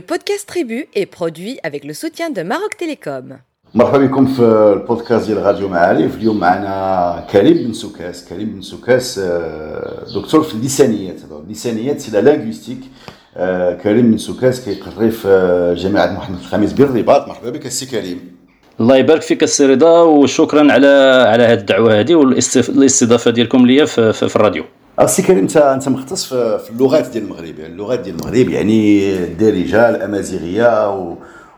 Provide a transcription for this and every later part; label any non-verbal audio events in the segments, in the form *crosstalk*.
Le podcast Tribu est produit avec le soutien de Maroc Télécom. مرحبا بكم في البودكاست ديال راديو معارف اليوم معنا كريم بن سكاس كريم بن سكاس آه، دكتور في اللسانيات. اللسانيات c'est la linguistique آه، كريم بن سكاس كيقري في جامعة محمد الخامس بالرباط. مرحبا بك السي كريم. الله يبارك فيك السي رضا وشكرا على على هذه الدعوة هذه والاستضافه ديالكم ليا في, في, في الراديو. السي كريم انت انت مختص في اللغات ديال المغرب يعني اللغات ديال المغرب يعني الدارجه الامازيغيه و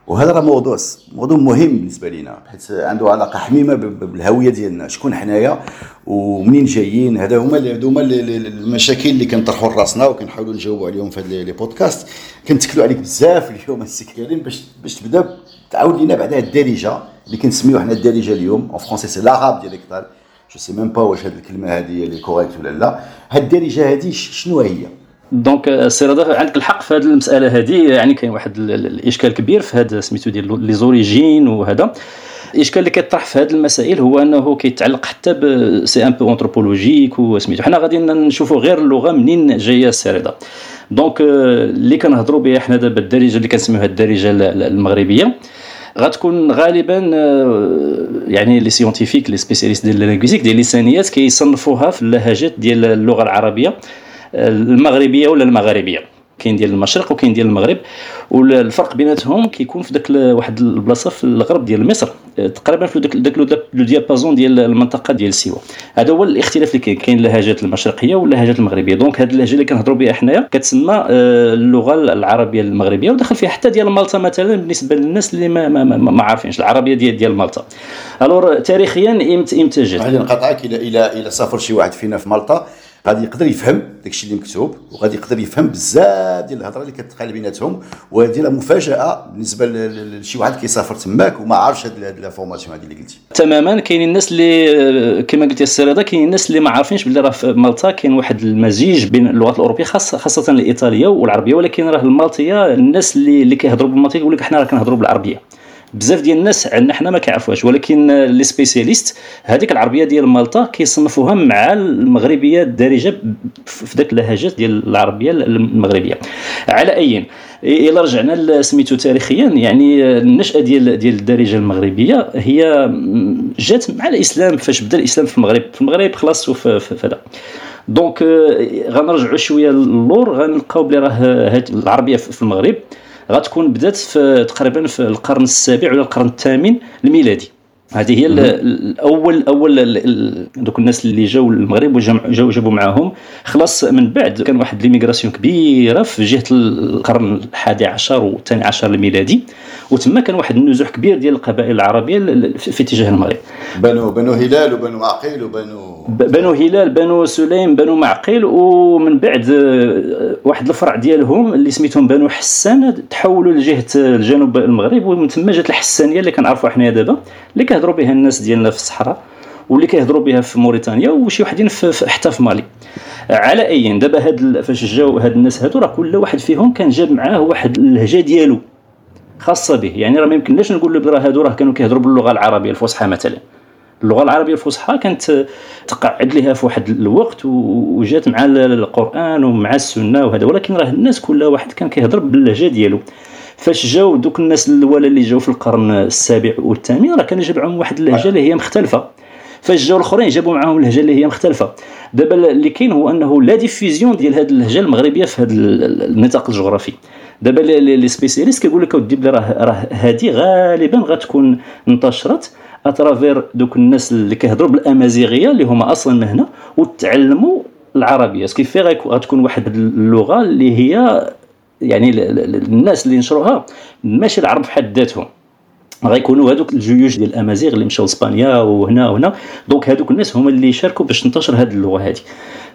وهذا راه موضوع موضوع مهم بالنسبة لنا حيت عنده علاقة حميمة بالهوية ديالنا. شكون حنايا ومنين جايين؟ هذا هما هذو هما المشاكل اللي كنطرحوا لراسنا وكنحاولوا نجاوبوا عليهم في هذا les podcasts كنتكلوا عليك بزاف اليوم السي كريم باش باش تبدا. تعاود لنا بعدا الدارجة اللي كنسميو حنا الدارجة اليوم. en français c'est l'arabe dialectal je sais même pas واش هذه الكلمة هذه اللي correcte ولا لا هاد الدارجه هذه شنو هي donc سي رضا عندك الحق في هذه المسألة هذه يعني كاين واحد الإشكال كبير في هذا سميتو ديال les origines وهذا الإشكال اللي كيطرح في هذه المسائل هو أنه كيتعلق حتى ب c'est un peu anthropologique وسميتو حنا غادي نشوفوا غير اللغة منين جاية السي رضا donc اللي كنهضروا بها حنا دابا الدارجة اللي كنسميوها الدارجة المغربية. غتكون غالبا يعني les scientifiques les spécialistes ديال ال linguistique ديال اللسانيات كيصنفوها في اللهجات ديال اللغة العربية المغربية ولا المغاربية. كاين ديال المشرق وكاين ديال المغرب والفرق بيناتهم كيكون في داك واحد البلاصة في الغرب ديال مصر تقريبا في داك le diapason ديال المنطقة ديال سيوا هذا هو الاختلاف اللي كاين. كاين اللهجات المشرقية واللهجات المغربية. donc هذه اللهجة اللي كنهضروا بها حنايا كتسمى آه، اللغة العربية المغربية ودخل فيها حتى ديال مالطا مثلا بالنسبة للناس اللي ما ما, ما, ما عارفينش العربية ديال ديال مالطا. alors تاريخيا إمتى إمتى جات غادي نقاطعك إلى إلى إلى سافر شي واحد فينا في مالطا. غادي يقدر يفهم داكشي اللي مكتوب وغادي يقدر يفهم بزاف ديال الهضرة اللي كتقال بيناتهم وهذه راه مفاجأة بالنسبة لشي واحد كيسافر تماك وما عارفش هاد l'information هذه اللي قلتي. تماما. كاينين الناس اللي كما قلتي السي رضا كاينين الناس اللي ما عارفينش بلي راه في مالطا كاين واحد المزيج بين اللغات الأوروبية خاصه خاصة الإيطالية والعربية ولكن راه المالطية الناس اللي اللي كيهضروا بالمالطية يقول لك حنا راه كنهضروا بالعربية. بزاف ديال الناس عندنا حنا ما كيعرفوهاش. ولكن les spécialistes هذيك العربية ديال مالطا كيصنفوها مع المغربية الدارجة في ذاك اللهجات ديال العربية المغربية. على أي إلا رجعنا سميتو تاريخيا يعني النشأة ديال ديال الدارجة المغربية هي جات مع الإسلام فاش بدا الإسلام في المغرب. في المغرب خلاص في هذا donc غنرجعوا شوية للور غنلقاو بلي راه العربية في المغرب. غتكون بدات في تقريبا في القرن السابع ولا القرن الثامن الميلادي هذه هي الأول أول دوك الناس اللي جاوا للمغرب وجاوا جابوا معاهم. خلاص من بعد كان واحد l'immigration كبيرة في جهة القرن الحادي عشر والثاني عشر الميلادي. وتما كان واحد النزوح كبير ديال القبائل العربية في اتجاه المغرب. بنو بنو هلال وبنو معقيل وبنو بنو هلال بنو سليم بنو معقيل ومن بعد آه، واحد الفرع ديالهم اللي سميتهم بنو حسان تحولوا لجهة الجنوب المغرب ومن تما جات الحسانية اللي كنعرفوا حنايا دابا اللي كيهضروا بها الناس ديالنا في الصحراء واللي كيهضروا بها في موريتانيا وشي وحدين في حتى في مالي. على أي دابا هاد فاش جاو هاد الناس هادو راه كل واحد فيهم كان جاب معاه واحد اللهجة ديالو خاصة به. يعني راه ما يمكنناش نقول له هادو راه كانوا كيهضروا باللغة العربية الفصحى مثلا. اللغة العربية الفصحى كانت تقعد لها في واحد الوقت وجات مع القرآن ومع السنة وهذا. ولكن راه الناس كل واحد كان كيهضر باللهجة ديالو. فاش جاو دوك الناس الاولى اللي جاو في القرن السابع والثامن راه كان جاب معهم واحد اللهجة اللي هي مختلفة. فاش جاو الاخرين جابوا معاهم اللهجة اللي هي مختلفة. دابا اللي كاين هو أنه la division ديال هذه اللهجة المغربية في هذا النطاق الجغرافي. دابا les spécialistes كيقول لك أودي بلي راه راه هذه غالبا غتكون انتشرت à travers دوك الناس اللي كيهضروا بالأمازيغية اللي هما أصلا من هنا وتعلموا العربية. ce qui fait غتكون واحد اللغة اللي هي يعني الناس اللي نشروها ماشي العرب في حد ذاتهم. غيكونوا هذوك الجيوش ديال الأمازيغ اللي مشاو لإسبانيا وهنا وهنا. donc هذوك الناس هما اللي شاركوا باش تنتشر هذه اللغة هذه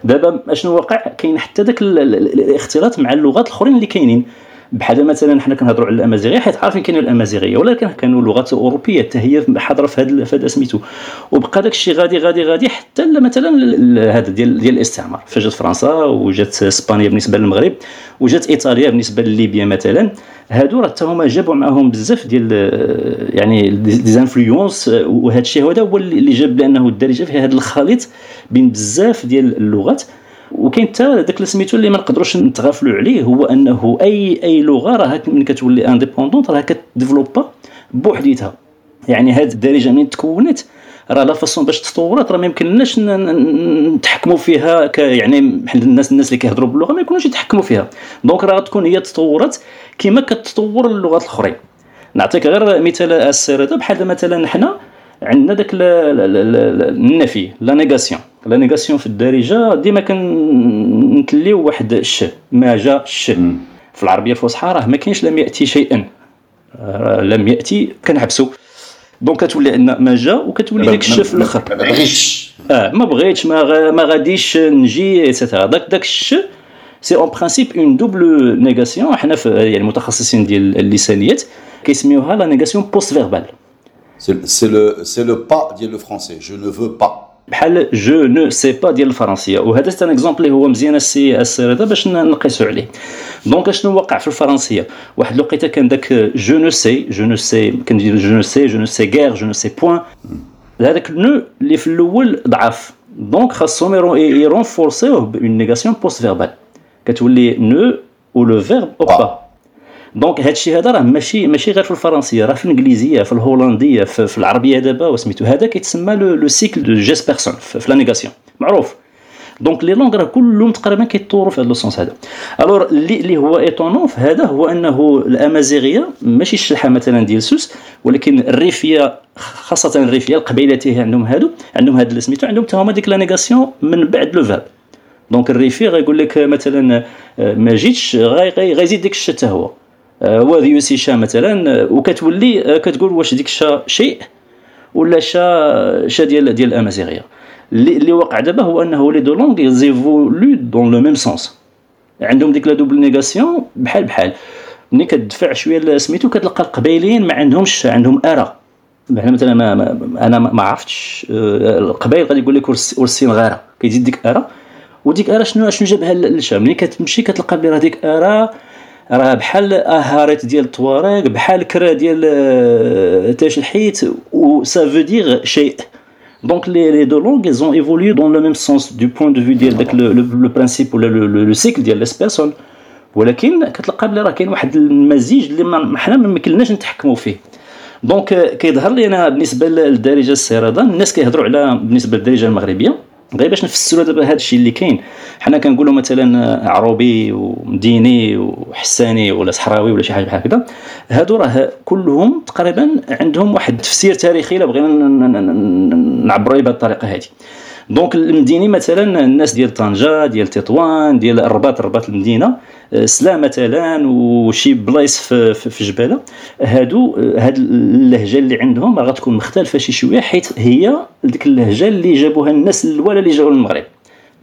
دابا أشنو واقع؟ كاين حتى ذاك الاختلاط مع اللغات الأخرين اللي كاينين. بحال مثلا حنا كنهضروا على الأمازيغية حيت عارفين كاين الأمازيغية ولكن كانوا لغات أوروبية حتى هي حاضرة في هذا هذا سميتو وبقى داك الشيء غادي غادي غادي حتى مثلا هذا ديال ديال الاستعمار. فجات فرنسا وجات إسبانيا بالنسبة للمغرب وجات إيطاليا بالنسبة لليبيا مثلا. هادو راه هما جابوا معاهم بزاف ديال يعني des influences وهذا الشيء هذا هو اللي جاب بانه الدارجه فيها هذا الخليط بين بزاف ديال اللغات. وكاين حتى داك سميتو اللي ما نقدروش نتغافلوا عليه هو انه اي اي لغة راه ملي كتولي indépendante راه كت développa بوحديتها. يعني هاد الدارجة منين تكونت راه la façon باش تطورات راه ما يمكنناش نتحكموا فيها ك يعني الناس الناس اللي كيهضروا باللغة ما يكونوش يتحكموا فيها. donc راه تكون هي تطورت كما كتطور اللغات الأخرين. نعطيك غير مثال السير هذا بحال مثلا حنا عندنا داك النفي la négation la négation في الدارجه ديما كنتليو واحد الش ما جا الش في العربيه الفصحى راه ما كاينش لم ياتي شيئا لم ياتي كنحبسوا donc كتولي عندنا ما جا وكتولي داك الش في الآخر ما بغيتش آه ما بغيتش ما, ما غاديش نجي etc. داك داك الش c'est en principe une double négation حنا في يعني المتخصصين ديال اللسانيات كيسميوها la négation post-verbale c'est le c'est le pas ديال le français je ne veux pas بحال je ne sais pas ديال الفرنسية. وهذا c'est un exemple اللي هو مزيان السي السير هذا باش نقيسوا عليه. donc شنو وقع في الفرنسية؟ واحد الوقيتة كان داك je ne sais je ne sais كندير je ne sais je ne sais غير je ne sais point هذاك ne اللي في الأول ضعف. donc خاصهم ي renforcer وه bon négation post-verbale كتولي ne و le verbe أو pas donc هذا الشيء هذا راه ماشي ماشي غير في الفرنسية راه في الإنجليزية في الهولندية في, في العربية دابا وسميتو هذا كيتسمى le cycle de Jespersen في la négation معروف. donc les langues راه كلهم تقريبا كيطوروا في هذا le sens هذا. alors اللي, هو étonnant في هذا هو أنه الأمازيغية ماشي الشلحة مثلا ديال سوس ولكن الريفية خاصة الريفية القبايلية عندهم هادو عندهم هاد اللي سميتو عندهم حتى هما ديك la négation من بعد le donc الريفي غيقول لك مثلا ما جيتش غيزيد ديك الشتا هو. وهذه يوسيشا مثلا وكتولي كتقول واش ديك الشا شيء ولا شا شا ديال ديال الامازيغيه اللي, اللي وقع دابا هو أنه les deux langues évoluent dans le même sens عندهم ديك la double négation بحال بحال. ملي كتدفع شوية سميتو كتلقى القبايليين ما عندهمش عندهم اره بحال مثلا ما, أنا ما عرفتش القبائل غادي يقول لك ورسين غارة. كيزيد ديك اره وديك اره شنو شنو جابها للشام ملي كتمشي كتلقى بلي راه ديك اره راه بحال أهاريت ديال الطوارق بحال كرا ديال آه، تاش الحيت و ça veut dire شيء. donc les les deux langues ils ont évolué dans le même sens du point de vue le principe ولا le cycle ديال Jespersen ولكن كتلقى بلي راه كاين واحد المزيج اللي حنا ما يمكنناش نتحكموا فيه. دونك كيظهر لي أنا بالنسبة للدارجة السيرادة الناس كيهضروا على بالنسبة للدارجة المغربية. غير باش نفسروا دابا هذا الشيء اللي كاين. حنا كنقولوا مثلا عروبي ومديني وحساني ولا صحراوي ولا شي حاجة بحال هكذا. هادو راه كلهم تقريبا عندهم واحد التفسير تاريخي إلا بغينا نعبروا بهذه الطريقة هذه donc المديني مثلا الناس ديال طنجة ديال تطوان ديال الرباط الرباط المدينة سلا مثلا وشي بلايص في, في جبالة. هادو هاد اللهجة اللي عندهم راه غتكون مختلفة شي شوية حيت هي ديك اللهجة اللي جابوها الناس الأولى اللي جاوا للمغرب.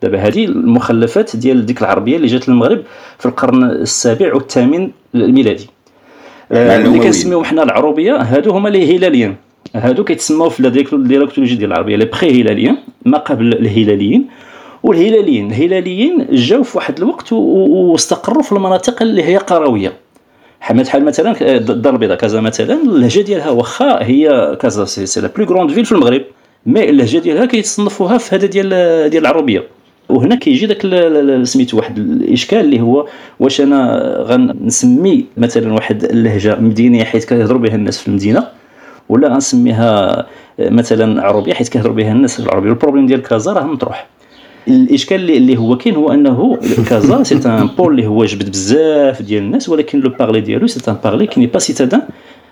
دابا هذه المخلفات ديال ديك العربية اللي جات للمغرب في القرن السابع والثامن الميلادي. اللي كنسميوهم حنا العروبية هادو هما اللي هلاليين. هادو كيتسموا في ال dialectologie ديال العربية les pré هلاليين ما قبل الهلاليين والهلاليين الهلاليين جاوا في واحد الوقت واستقروا في المناطق اللي هي قروية. بحال مثلا الدار البيضاء كازا مثلا اللهجة ديالها واخا هي كازا c'est la plus grande ville في المغرب mais اللهجة ديالها كيتصنفوها في هذا ديال ديال العربية. وهنا كيجي داك سميتو واحد الإشكال اللي هو واش أنا غنسمي مثلا واحد اللهجة مدينية حيت كيهضروا بها الناس في المدينة. ولا غنسميها مثلا عروبية حيت كيهضروا بها الناس العروبية. ال problème ديال كازا راه مطروح. الإشكال اللي هو كاين هو أنه كازا c'est un pôle اللي هو جبد بزاف ديال الناس ولكن le parler ديالو c'est un parler qui n'est pas citadin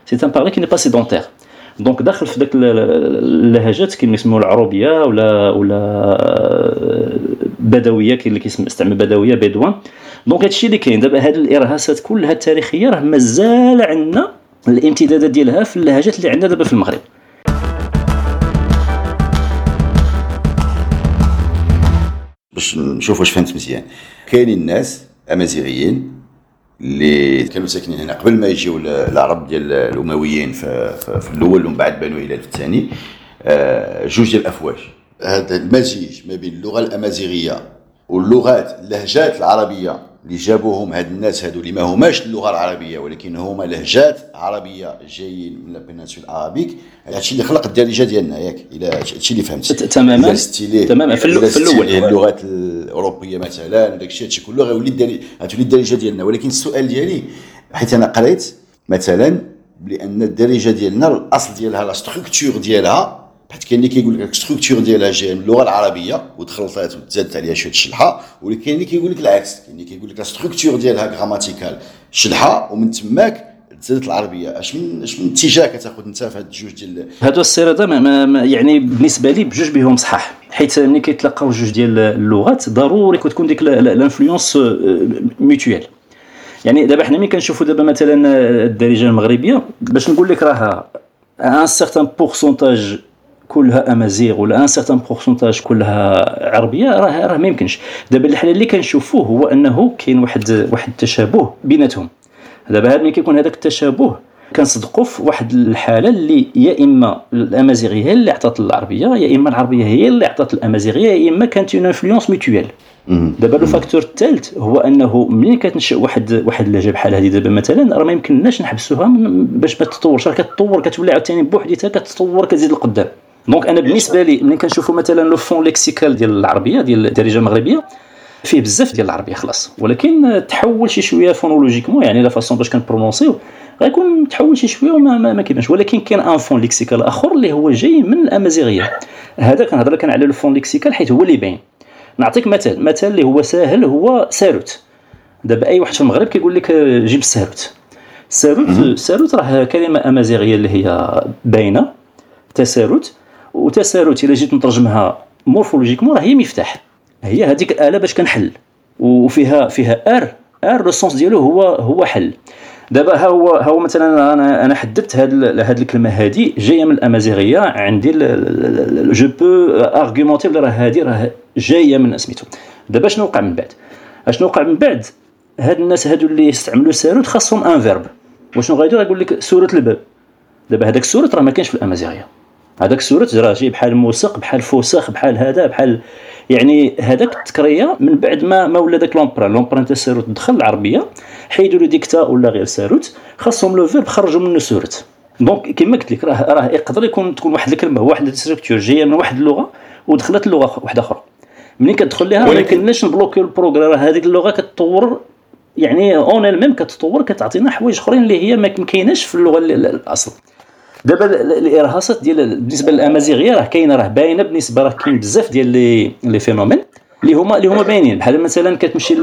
c'est un parler qui n'est pas sédentaire donc داخل في ذاك اللهجات كاين يسموها العروبيه ولا ولا بدوية كاين اللي كيستعمل بدوية bédouin. donc هادشي اللي كاين. دابا هاد الإرهاصات كلها التاريخية راه مازال عندنا الامتدادات ديالها في اللهجات اللي عندنا دابا في المغرب. باش نشوف واش فهمت مزيان. كاينين الناس أمازيغيين اللي كانوا ساكنين هنا قبل ما يجيو العرب ديال الأمويين في, الأول ومن بعد بنو إلى الثاني. آه، جوج ديال الأفواج. هذا المزيج ما بين اللغة الأمازيغية واللغات اللهجات العربية. اللي جابوهم هاد الناس هادو اللي ما هماش اللغة العربية ولكن هما لهجات عربية جايين من البنسول الارابيك هادشي اللي خلق الدارجة ديالنا ياك إلى هادشي اللي فهمت. تماما. تماما. في, الأول. اللغات الأوروبية مثلا وداك الشيء هادشي كله غيولي غتولي الدارجه ديالنا. ولكن السؤال ديالي حيت أنا قريت مثلا بأن الدارجة ديالنا الأصل ديالها la structure ديالها حيت كاين اللي كيقول لك structure ديالها جاية من اللغة العربيه وتخلطات وتزادت عليها شوية الشلحه ولكن اللي كيقول لك العكس كاين اللي كيقول لك structure ديالها grammaticale شلحه ومن تماك تزادت العربيه اش من اش من اتجاه كتاخذ انت في هاد الجوج ديال هادو ما يعني بالنسبة لي بجوج بهم صحاح حيت ملي كيتلاقاو جوج ديال اللغات ضروري كتكون ديك ال influence mutuelle يعني دابا حنا ملي كنشوفوا دابا مثلا الدارجة المغربية باش نقول لك راه un certain pourcentage كلها أمازيغ ولا un certain pourcentage كلها عربية راه راه ما يمكنش. دابا الحل اللي كنشوفوه هو أنه كاين واحد واحد التشابه بيناتهم. دابا ملي كيكون هذاك التشابه كنصدقوا في واحد الحالة اللي يا إما الأمازيغية هي اللي عطات العربية يا إما العربية هي اللي عطات الأمازيغية يا إما كانت une influence mutuelle دابا le facteur الثالث هو أنه ملي كتنشأ واحد واحد اللهجه بحال هذه دابا مثلا راه ما يمكنناش نحبسوها باش ما تطورش راه كتطور كتولي عاوتاني بوحديتها كتطور كتزيد لقدام donc أنا بالنسبة لي ملي كنشوفوا مثلا le fonds lexical ديال العربية ديال الدارجة المغربية فيه بزاف ديال العربية خلاص. ولكن تحول شي شوية phonologiquement يعني la façon باش كن prononcer غيكون تحول شي شوية وما ما, ما كيبانش. ولكن كاين un fonds lexical آخر اللي هو جاي من الأمازيغية. هذا كنهضر لك على le fonds lexical حيت هو اللي باين. نعطيك مثال. مثال اللي هو ساهل هو ساروت. دابا أي واحد في المغرب كيقول لك جيب الساروت ساروت ساروت راه كلمة أمازيغية اللي هي باينة. تساروت وتساروت إلا جيت نترجمها morphologiquement راه هي مفتاح. هي هذيك الآلة باش كنحل. وفيها فيها ار ار le sens ديالو هو هو حل. دابا ها هو ها هو مثلا أنا أنا حددت هاد هاد الكلمة هادي جاية من الأمازيغية. عندي je peux argumenter بلي راه هادي راه جاية من سميتو. دابا شنو وقع من بعد؟ اشنو وقع من بعد؟ هاد الناس هادو اللي استعملوا ساروت خاصهم un verbe وشنو غايدير؟ يقول لك سورت الباب. دابا هذاك السورت راه ما كانش في الأمازيغية. هذاك السورت راه جاي بحال موسق بحال فوسخ بحال هذا بحال يعني هذاك التكريه من بعد ما ما ولا داك l'emprunt l'emprunt تاع ساروت دخل العربية حيدوا له ديك تا ولا غير ساروت خاصهم le verbe خرجوا منه سورت donc كما قلت لك راه راه يقدر يكون تكون واحد الكلمة واحد la structure جاية من واحد اللغة ودخلت اللغة واحدة أخرى. ملي كتدخل لها ما يمكنناش نبلوكي البروغرام هذيك اللغة كتطور يعني quand même كتطور كتعطينا حوايج أخرين اللي هي ما كايناش في اللغة الأصل. دابا الإرهاصات ديال بالنسبة للأمازيغية راه كاينة راه باينة بالنسبة راه كاين بزاف ديال لي les phénomènes اللي هما اللي هما باينين. بحال مثلا كتمشي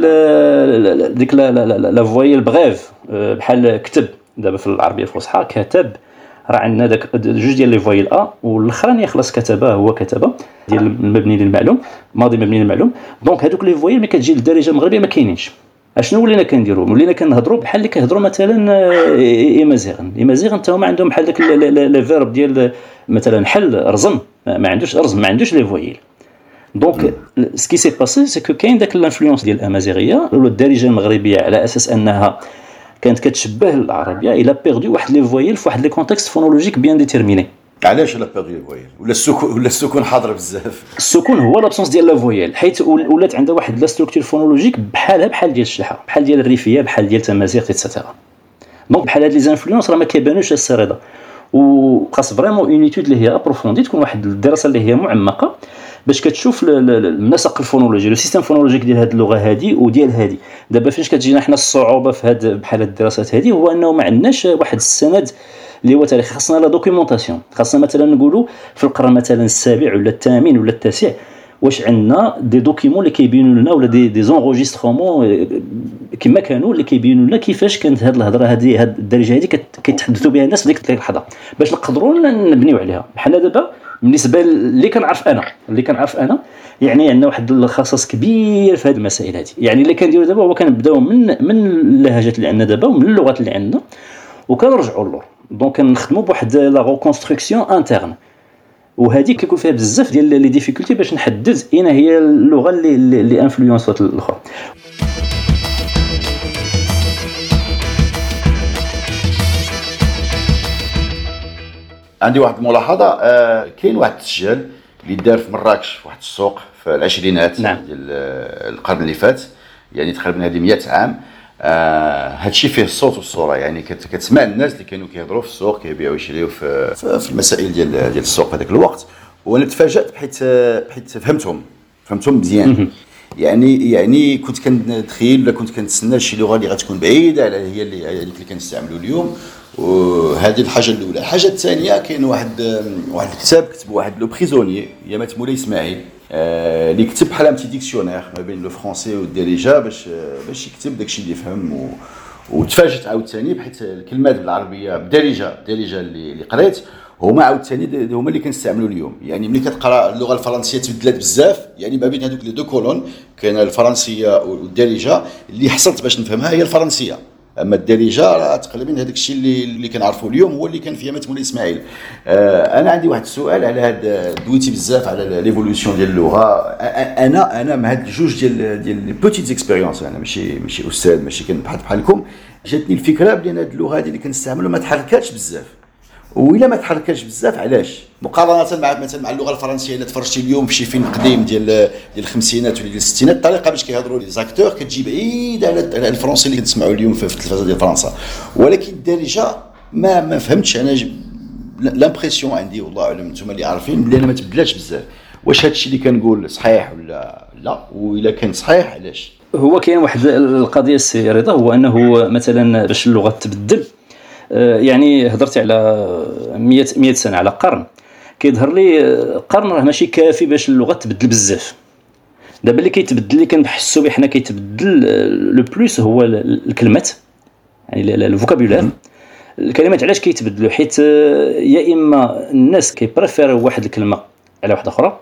ديك la voyelle brève بحال كتب. دابا في العربية الفصحى كتب. راه عندنا داك جوج ديال les voyelles a والأخراني خلاص كتبه هو كتبه ديال المبني للمعلوم ماضي مبني للمعلوم. donc هذوك les voyelles ملي كتجي للدارجة المغربية ما كاينينش. أشنو ولينا كنديروا ولينا كنهضروا بحال اللي كيهضروا مثلا ايمازيغن ايمازيغن حتى هما عندهم بحال داك les verbes ديال مثلا حل رزم. ما عندوش رزم ما عندوش les voyelles donc ce qui s'est passé c'est que كاين داك l'influence ديال الأمازيغية ولا الدارجة المغربية على أساس أنها كانت كتشبه العربية elle a perdu واحد les voyelles في واحد les contextes phonologiques bien déterminés علاش لا les voyelles ولا السكون ولا السكون حاضر بزاف؟ السكون هو l'absence ديال la voyelle حيت ولات عندها واحد la structure phonologique بحالها بحال ديال الشلحة بحال ديال الريفية بحال ديال تمازيغ et cetera donc بحال هاد les influences راه ما كيبانوش السر هذا وخاص vraiment une étude اللي هي approfondie تكون واحد الدراسة اللي هي معمقة باش كتشوف النسق الفونولوجي le système phonologique ديال هذه اللغة هذه وديال هذه دابا فاش كتجينا حنا الصعوبة في هاد بحال هاد الدراسات هذه هو أنه ما عندناش واحد السند اللي هو تاريخي خاصنا la documentation. خاصنا مثلا نقولوا في القرن مثلا السابع ولا الثامن ولا التاسع واش عندنا des documents اللي كيبينوا لنا ولا des des enregistrements كما كانوا اللي كيبينوا لنا كيفاش كانت هذه الهضرة هذه هذه الدارجة هذه كيتحدثوا بها الناس في ديك اللحظة. باش نقدروا نبنيو عليها. بحال دابا بالنسبة اللي كنعرف أنا اللي كنعرف أنا يعني عندنا واحد الخصاص كبير في هذه المسائل هذه يعني اللي كنديروا دابا هو كنبداو من من اللهجات اللي عندنا دابا ومن اللغات اللي عندنا وكنرجعوا للور donc نخدموا بواحد la reconstruction interne وهذه كيكون فيها بزاف ديال les difficultés باش نحدد إين هي اللغة اللي اللي influençات الأخرى. عندي واحد الملاحظة آه كاين واحد التسجيل اللي دار في مراكش في واحد السوق في العشرينات نعم. ديال القرن اللي فات يعني تقريبا هذه 100 عام. آه هادشي فيه الصوت والصورة يعني كتسمع الناس اللي كانوا كيهضروا في السوق كيبيعوا ويشريوا في, في المسائل ديال ديال السوق في هذاك الوقت. وأنا تفاجأت بحيث بحيث فهمتهم فهمتهم مزيان. يعني يعني كنت كنتخيل ولا كنت كنتسنى شي لغة اللي غتكون بعيدة على هي اللي اللي كنستعملوا اليوم. وهذه الحاجة الأولى. الحاجة الثانية كاين واحد واحد الكتاب كتب واحد le prisonnier يامات مولاي إسماعيل آه، اللي كتب بحال un petit dictionnaire ما بين le français والدارجه باش باش يكتب داكشي اللي فهم و وتفاجئت عاوتاني بحيث الكلمات بالعربية بالدارجه الدارجه اللي, اللي قريت هما عاوتاني هما اللي كنستعملوا اليوم. يعني ملي كتقرا اللغة الفرنسية تبدلات بزاف يعني ما بين هذوك les deux colonnes كاين الفرنسية والدارجه اللي حصلت باش نفهمها هي الفرنسية. أما الدارجة راه تقريبا هذاك الشيء اللي اللي كنعرفوا اليوم هو اللي كان في ايامات مولاي إسماعيل. آه أنا عندي واحد السؤال على هذا دويتي بزاف على l'évolution ديال اللغة. أنا أنا مع هاد جوج ديال ديال les petites expériences أنا ماشي ماشي أستاذ ماشي كنبحث بحالكم. جاتني الفكرة بان هاد اللغة هذه اللي كنستعملوا ما تحركاتش بزاف. وإلا ما تحركش بزاف علاش؟ مقارنة مع مثلا مع اللغة الفرنسية إلا تفرجتي اليوم في شي فيلم قديم ديال ديال الخمسينات ولا ديال الستينات الطريقة باش كيهضروا les acteurs كتجي بعيده على الفرنسي اللي كنسمعوا اليوم في التلفزه ديال فرنسا. ولكن الدارجة ما ما فهمتش أنا l'impression عندي والله أعلم أنتم اللي عارفين بلي أنا ما تبدلاتش بزاف. واش هذا الشيء اللي كنقول صحيح ولا لا؟ وإلا كان صحيح علاش؟ هو كاين واحد القضية السي رضا هو أنه مثلا باش اللغة تبدل يعني هضرت على 100 100 سنة على قرن. كيظهر لي آه، قرن راه ماشي كافي باش اللغة تبدل بزاف. دابا اللي كيتبدل اللي كنحسوا به حنا كيتبدل le آه، plus هو الكلمات يعني le vocabulaire الكلمات علاش كيتبدلوا حيت يا إما الناس كي préférer وا واحد الكلمة على واحدة أخرى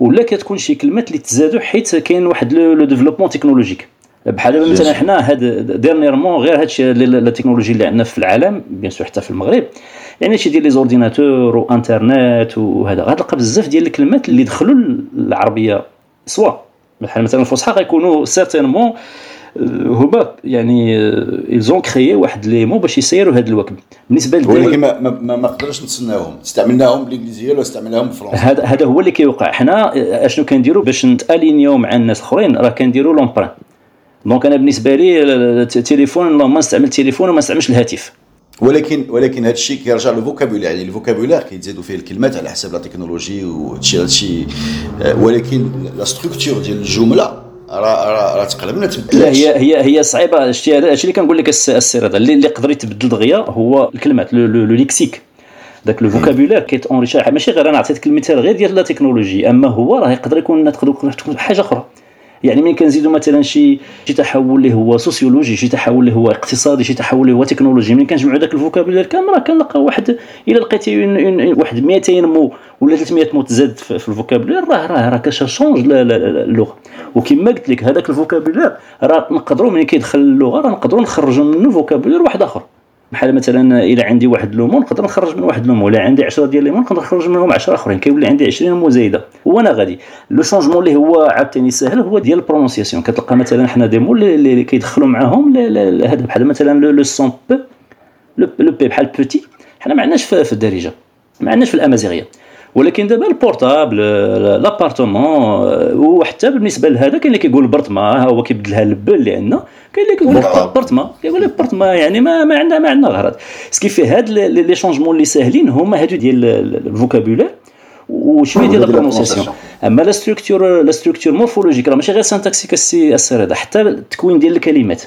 ولا كتكون شي كلمات اللي تزادوا حيت كاين واحد le développement technologique بحال مثلا حنا هاد dernièrement غير هادشي la technologie اللي عندنا في العالم bien sûr حتى في المغرب يعني شي ديال لي زورديناتور وانترنت وهذا غتلقى بزاف ديال الكلمات اللي دخلوا العربيه سوا. بحال مثلا الفصحى غيكونوا سيرتينمون هما يعني ايزون كريي واحد لي مو باش يسيروا هذا الوكب. بالنسبة للدول ولكن ما ما, ما نقدرش نتسناهم. استعملناهم بالإنجليزية ولا استعملناهم بالفرنسيه هذا هذا هو اللي كيوقع. حنا أشنو كنديروا؟ باش نتألينيو مع الناس الأخرين راه كنديروا لومبران دونك أنا بالنسبة لي التليفون ما نستعمل التليفون وما نستعملش الهاتف. ولكن ولكن هذا الشيء كيرجع لل vocabulaire يعني le vocabulaire كيتزادوا فيه الكلمات على حسب لا تكنولوجي وهادشي هادشي. آه، ولكن la structure ديال الجملة راه راه ما تبدلش لا هي هي هي صعيبة. شتي هذا الشيء اللي كنقول لك السير هذا اللي, اللي يقدر يتبدل دغيا هو الكلمات le lexique. داك le vocabulaire كيت enrichi ماشي غير أنا عطيتك المثال غير ديال la technologie أما هو راه يقدر يكون تقدر تكون حاجة أخرى. يعني من كنزيدوا مثلا شي شي تحول اللي هو سوسيولوجي شي تحول اللي هو اقتصادي شي تحول اللي هو تكنولوجي من كنجمعوا داك le vocabulaire كامل راه كنلقى واحد إلا لقيتي واحد 200 مو ولا 300 مو تزاد في le vocabulaire راه راه راه كت changer اللغة. وكما قلت لك هذاك le vocabulaire راه نقدروا ملي كيدخل اللغة راه نقدروا نخرجوا منه vocabulaire واحد آخر. بحال مثلا إلا عندي واحد le mot نقدر نخرج من واحد le mot إلا عندي 10 ديال les mots نقدر نخرج منهم 10 أخرين. كيولي عندي 20 مو زايده وأنا غادي. le changement اللي هو عاوتاني ساهل هو ديال ال prononciation كتلقى مثلا حنا des mots اللي كيدخلوا معاهم هذا. بحال مثلا le son p le p بحال بوتي حنا ما عندناش في الدارجة. ما عندناش في الأمازيغية. ولكن دابا ال portable l'appartement وحتى بالنسبة لهذا كاين اللي كيقول برطما هو كيبدلها اللي عندنا كاين اللي كيقول برطما كيقول لك برطما يعني ما ما عندنا ما عندنا غرض ce qui fait هاد les changements اللي ساهلين هما هادو ديال ال vocabulaire وشوية ديال ال prononciation أما la structure la structure morphologique راه ماشي غير syntaxique aussi هذا حتى التكوين ديال الكلمات.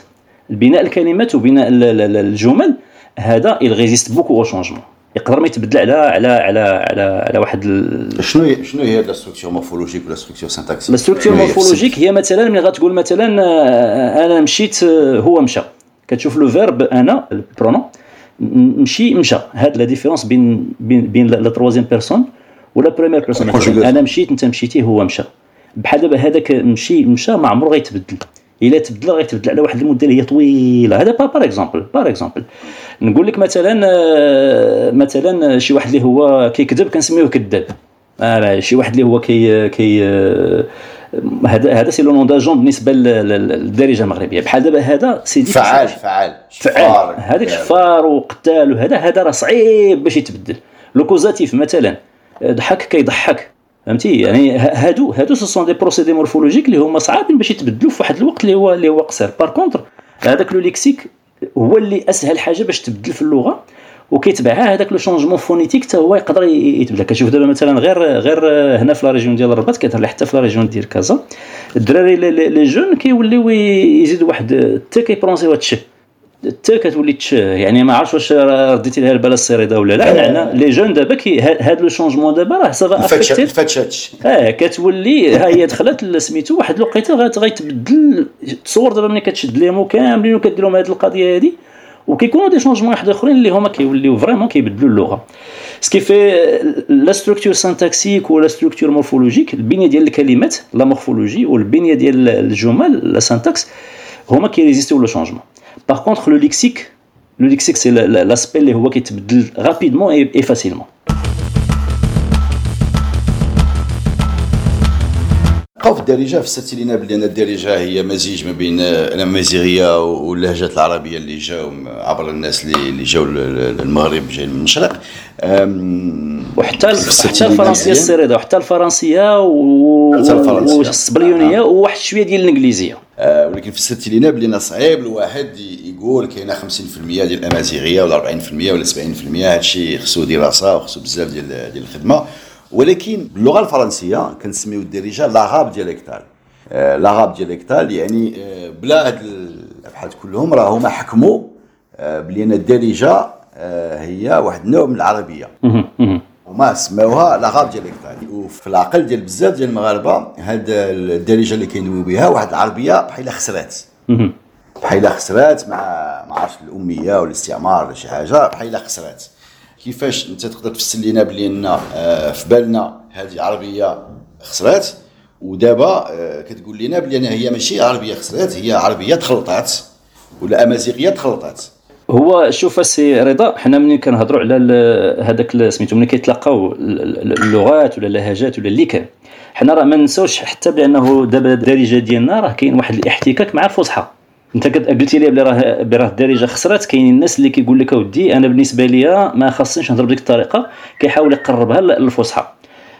بناء الكلمات وبناء الجمل هذا il résiste beaucoup au changement. يقدر ما يتبدل على على على على على واحد ال... شنو هي شنو هي la structure morphologique و la structure syntaxique la structure morphologique هي مثلا ملي غتقول مثلا آه، أنا مشيت آه، هو مشى. كتشوف le verbe أنا ال pronom مشي مشى. هاد la différence بين بين بين la troisième personne و la première personne أنا مشيت أنت مشيتي هو مشى. بحال دابا هذاك مشي مشى ما عمره غيتبدل. إلا تبدل غيتبدل على واحد المدة اللي هي طويلة. هذا par exemple par exemple نقول لك مثلا آه، مثلا شي واحد اللي هو كيكذب كنسميوه كذاب. آه شي واحد اللي هو كي كي آه، هذا هذا c'est le nom d'agent بالنسبة للدارجة المغربية. بحال دابا هذا سيدي فعال فعال. فعال. هذاك شفار وقتال وهذا هذا راه صعيب باش يتبدل. le causatif مثلا ضحك كيضحك. فهمتي؟ يعني هادو هادو ce sont des procédés morphologiques اللي هما صعابين باش يتبدلوا في واحد الوقت اللي هو اللي هو قصير. par contre هذاك le lexique هو اللي أسهل حاجة باش تبدل في اللغة وكيتبعها هذاك le changement phonétique حتى هو يقدر يتبدا كتشوف دابا مثلا غير غير هنا في la région ديال الرباط كتهلا حتى في la région ديال كازا. الدراري les jeunes كيوليو يزيدوا واحد حتى كيprononcيو تش حتى كتولي تش يعني ما عرفتش واش رديتي لها البال السي رضا ولا لا. حنا les jeunes دابا كي هاد le changement دابا راه ça va affecter آه كتولي ها هي دخلت سميتو واحد الوقيتة غيتبدل تصور دابا ملي كتشد ليهم كاملين وكدير لهم هذه القضية هذه وكيكونوا des changements واحد آخرين اللي هما كيوليو vraiment كيبدلوا اللغة. ce qui fait la structure syntaxique و la structure morphologique البنيه ديال الكلمات la morphologie والبنيه ديال الجمل la syntaxe هما كي résistيو le changement contre le lexique le lexique c'est l'aspect اللي هو كيتبدل rapidement et facilement بقاو في الدارجة فسرتي لنا بلي ان الدارجة هي مزيج ما بين الامازيغيه واللهجات العربية اللي جاوا عبر الناس اللي اللي جاوا للمغرب جاي من المشرق وحتى حتى الفرنسية السي رضا وحتى الفرنسية والسبليونية وواحد شوية ديال الإنجليزية. آه ولكن فسرتي لنا بلي صعيب الواحد يقول كاينة 50% ديال الأمازيغية ولا 40% ولا 70% هادشي خصو دراسه وخصو بزاف ديال ديال الخدمة. ولكن باللغة الفرنسية كنسميو الدارجه لاغاب دياليكتال آه لاغاب دياليكتال يعني آه بلا هاد الأبحاث كلهم راه هما حكموا آه بلي أن الدارجه هي واحد النوع من العربية. وما سماوها لاغاب دياليكتال وفي العقل ديال بزاف ديال المغاربة هاد الدارجة اللي كيدويو بها واحد العربية بحال خسرات. بحال خسرات مع ما عرفتش الأمية ولا الاستعمار ولا شي حاجة بحال خسرات. كيفاش انت تقدر تفسر لنا بلي إن آه، في بالنا هذه عربية خسرات؟ ودابا آه، كتقول لنا بلي هي ماشي عربية خسرات هي عربية تخلطات ولا أمازيغية تخلطات. هو شوف سي رضا حنا ملي كنهضروا على هذاك سميتو ملي كيتلاقاو اللغات ولا اللهجات ولا اللي كان حنا راه ما نساوش حتى بأنه دابا الدارجة ديالنا راه كاين واحد الاحتكاك مع الفصحى. انت قلتي لي بلي راه براه الدارجة خسرات كاينين الناس اللي كيقول لك أودي أنا بالنسبة لي ما خاصنيش نهضر بديك الطريقة كيحاول يقربها للفصحى.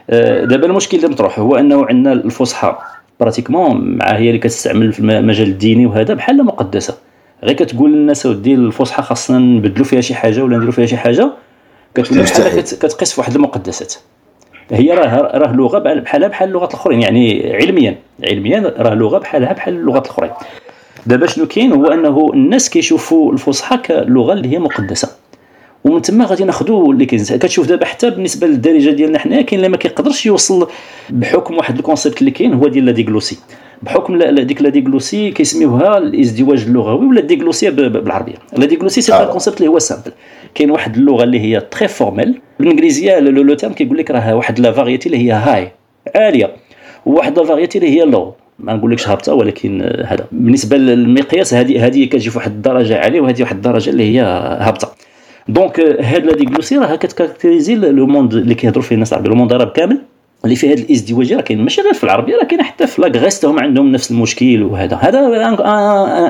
آه، دابا المشكل اللي مطروح هو أنه عندنا الفصحى pratiquement مع هي اللي كتستعمل في المجال الديني وهذا بحال مقدسه غير كتقول للناس اودي الفصحى خاصنا نبدلوا فيها شي حاجة ولا نديروا فيها شي حاجة كتولي بحال كتقيس في واحد المقدسات. هي راه راه لغة بحالها بحال اللغات الآخرين يعني علميا علميا راه لغة بحالها بحال اللغات الآخرين. دابا شنو كاين هو أنه الناس كيشوفوا الفصحى كلغة اللي هي مقدسة. ومن تما غادي ناخذوا اللي كاين. كتشوف دابا حتى بالنسبة للدارجة ديالنا حنايا كاين اللي ما كيقدرش يوصل بحكم واحد ال concept اللي كاين هو ديال la diglossie. بحكم ديك la diglossie كيسميوها الازدواج اللغوي ولا الديغلوسيه بالعربية. la diglossie c'est un concept اللي هو simple كاين واحد اللغة اللي هي très formelle بالإنجليزية le terme كيقول لك راه واحد la variété اللي هي high عالية. وواحد la variété اللي هي low ما نقولكش هابطة ولكن هذا. بالنسبة للمقياس هذه هذه كتجي في واحد الدرجة عالية وهذه واحد الدرجة اللي هي هابطة. donc هاد la diglossie راه كت caractériser le monde اللي كيهضروا فيه الناس العربي le monde العربي كامل. اللي فيه هذا الازدواجيه راه كاين ماشي غير في العربية راه كاين حتى في la Grèce هما عندهم نفس المشكل وهذا. هذا